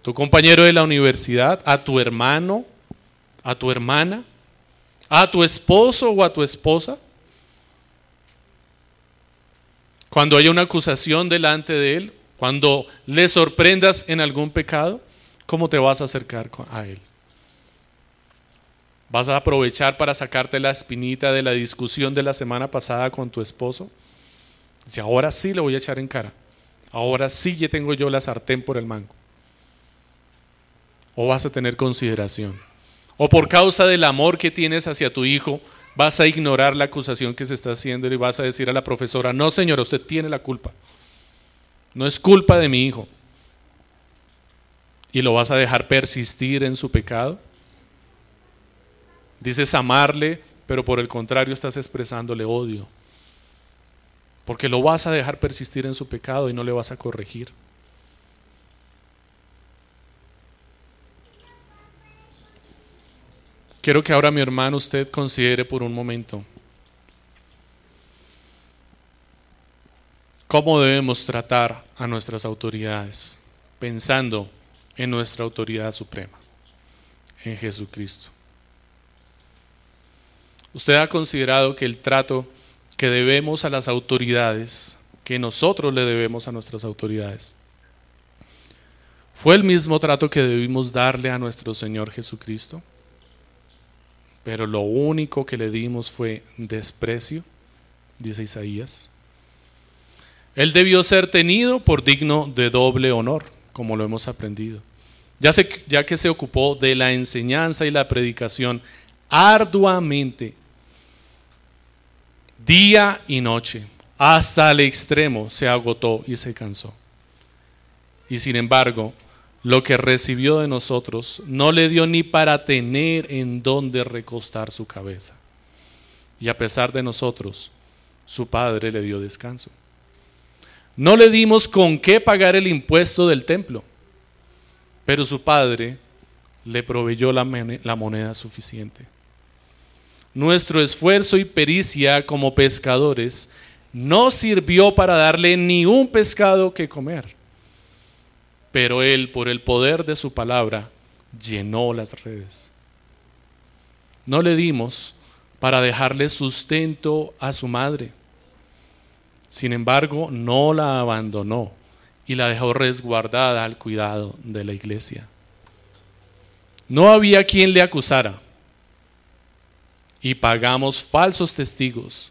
tu compañero de la universidad, a tu hermano, a tu hermana, a tu esposo o a tu esposa. Cuando haya una acusación delante de él, cuando le sorprendas en algún pecado, ¿cómo te vas a acercar a él? ¿Vas a aprovechar para sacarte la espinita de la discusión de la semana pasada con tu esposo? Si ahora sí lo voy a echar en cara. Ahora sí ya tengo yo la sartén por el mango. O vas a tener consideración. O por causa del amor que tienes hacia tu hijo, vas a ignorar la acusación que se está haciendo y vas a decir a la profesora, no señora, usted tiene la culpa. No es culpa de mi hijo. Y lo vas a dejar persistir en su pecado. Dices amarle, pero por el contrario estás expresándole odio. Porque lo vas a dejar persistir en su pecado y no le vas a corregir. Quiero que ahora mi hermano usted considere por un momento cómo debemos tratar a nuestras autoridades, pensando en nuestra autoridad suprema, en Jesucristo. ¿Usted ha considerado que el trato que debemos a las autoridades, que nosotros le debemos a nuestras autoridades, fue el mismo trato que debimos darle a nuestro Señor Jesucristo? Pero lo único que le dimos fue desprecio, dice Isaías. Él debió ser tenido por digno de doble honor, como lo hemos aprendido, ya, ya que se ocupó de la enseñanza y la predicación arduamente, día y noche, hasta el extremo se agotó y se cansó. Y sin embargo, lo que recibió de nosotros no le dio ni para tener en dónde recostar su cabeza. Y a pesar de nosotros, su Padre le dio descanso. No le dimos con qué pagar el impuesto del templo, pero su Padre le proveyó la, moneda suficiente. Nuestro esfuerzo y pericia como pescadores no sirvió para darle ni un pescado que comer pero él, por el poder de su palabra, llenó las redes. No le dimos para dejarle sustento a su madre. Sin embargo, no la abandonó y la dejó resguardada al cuidado de la iglesia. No había quien le acusara y pagamos falsos testigos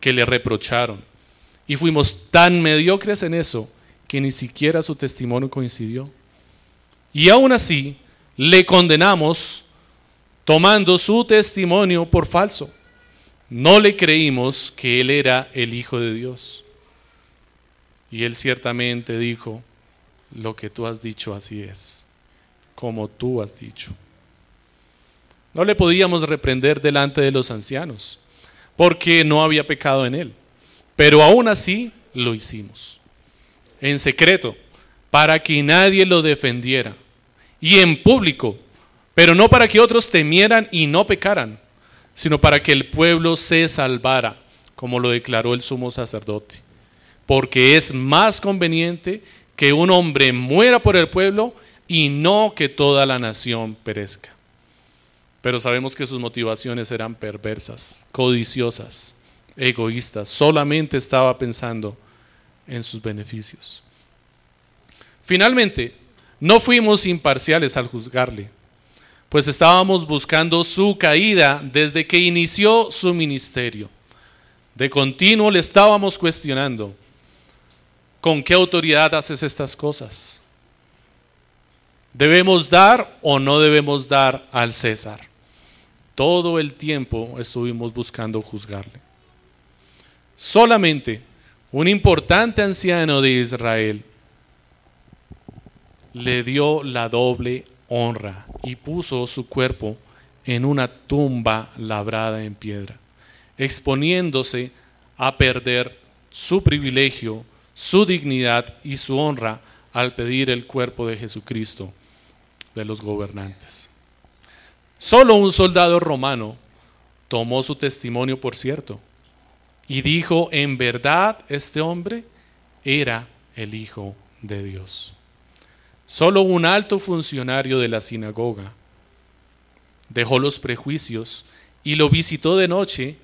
que le reprocharon y fuimos tan mediocres en eso que ni siquiera su testimonio coincidió. Y aún así le condenamos tomando su testimonio por falso. No le creímos que él era el Hijo de Dios. Y él ciertamente dijo, lo que tú has dicho así es, como tú has dicho. No le podíamos reprender delante de los ancianos, porque no había pecado en él. Pero aún así lo hicimos en secreto, para que nadie lo defendiera, y en público, pero no para que otros temieran y no pecaran, sino para que el pueblo se salvara, como lo declaró el sumo sacerdote. Porque es más conveniente que un hombre muera por el pueblo y no que toda la nación perezca. Pero sabemos que sus motivaciones eran perversas, codiciosas, egoístas. Solamente estaba pensando en sus beneficios. Finalmente, no fuimos imparciales al juzgarle, pues estábamos buscando su caída desde que inició su ministerio. De continuo le estábamos cuestionando, ¿con qué autoridad haces estas cosas? ¿Debemos dar o no debemos dar al César? Todo el tiempo estuvimos buscando juzgarle. Solamente un importante anciano de Israel, le dio la doble honra y puso su cuerpo en una tumba labrada en piedra, exponiéndose a perder su privilegio, su dignidad y su honra al pedir el cuerpo de Jesucristo de los gobernantes. Solo un soldado romano tomó su testimonio por cierto y dijo, en verdad este hombre era el Hijo de Dios. Solo un alto funcionario de la sinagoga dejó los prejuicios y lo visitó de noche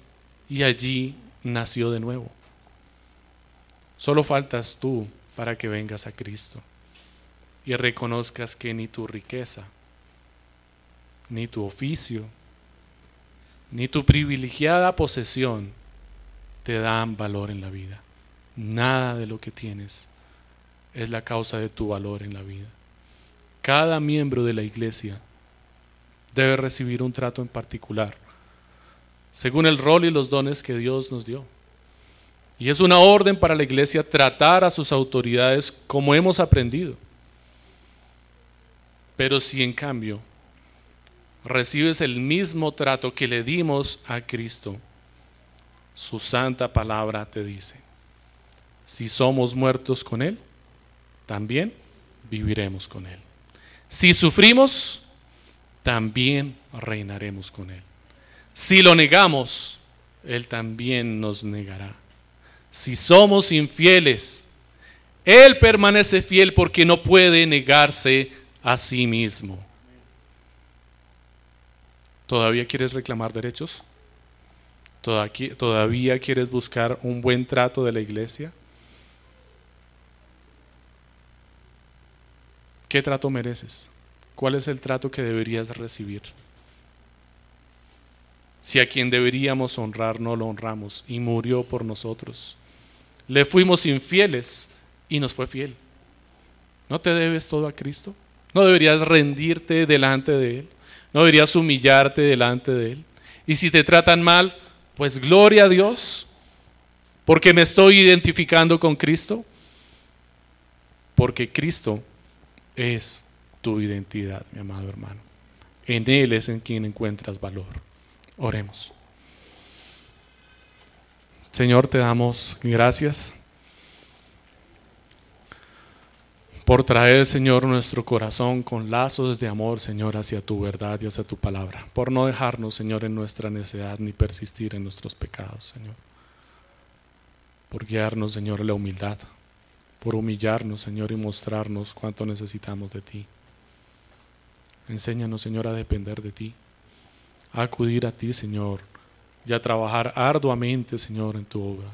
y allí nació de nuevo. Solo faltas tú para que vengas a Cristo y reconozcas que ni tu riqueza, ni tu oficio, ni tu privilegiada posesión te dan valor en la vida. Nada de lo que tienes es la causa de tu valor en la vida. Cada miembro de la iglesia debe recibir un trato en particular, según el rol y los dones que Dios nos dio. Y es una orden para la iglesia tratar a sus autoridades como hemos aprendido. Pero si en cambio recibes el mismo trato que le dimos a Cristo, su santa palabra te dice, si somos muertos con Él, también viviremos con Él. Si sufrimos, también reinaremos con Él. Si lo negamos, Él también nos negará. Si somos infieles, Él permanece fiel porque no puede negarse a sí mismo. ¿Todavía quieres reclamar derechos? ¿Todavía quieres buscar un buen trato de la iglesia? ¿Qué trato mereces? ¿Cuál es el trato que deberías recibir? Si a quien deberíamos honrar no lo honramos y murió por nosotros. Le fuimos infieles y nos fue fiel. ¿No te debes todo a Cristo? ¿No deberías rendirte delante de Él? ¿No deberías humillarte delante de Él? Y si te tratan mal, pues gloria a Dios, porque me estoy identificando con Cristo, porque Cristo es tu identidad, mi amado hermano. En Él es en quien encuentras valor. Oremos. Señor, te damos gracias por traer, Señor, nuestro corazón con lazos de amor, Señor, hacia tu verdad y hacia tu palabra. Por no dejarnos, Señor, en nuestra necedad ni persistir en nuestros pecados, Señor. Por guiarnos, Señor, la humildad. Por humillarnos, Señor, y mostrarnos cuánto necesitamos de ti. Enséñanos, Señor, a depender de ti. A acudir a ti, Señor, y a trabajar arduamente, Señor, en tu obra.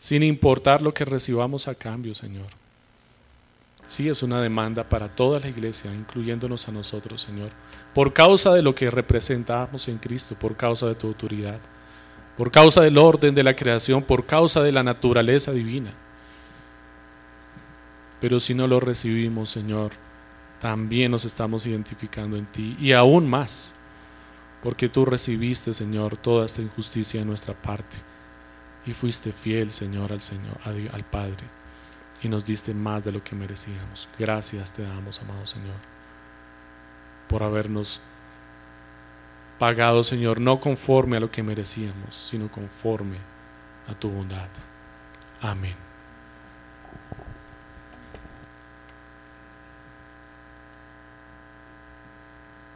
Sin importar lo que recibamos a cambio, Señor Sí, es una demanda para toda la iglesia, incluyéndonos a nosotros, Señor, por causa de lo que representamos en Cristo, por causa de tu autoridad, por causa del orden de la creación, por causa de la naturaleza divina. Pero si no lo recibimos, Señor, también nos estamos identificando en ti y aún más, porque tú recibiste, Señor, toda esta injusticia de nuestra parte y fuiste fiel, Señor, al Señor, al Padre y nos diste más de lo que merecíamos. Gracias te damos, amado Señor, por habernos pagado, Señor, no conforme a lo que merecíamos, sino conforme a tu bondad. Amén.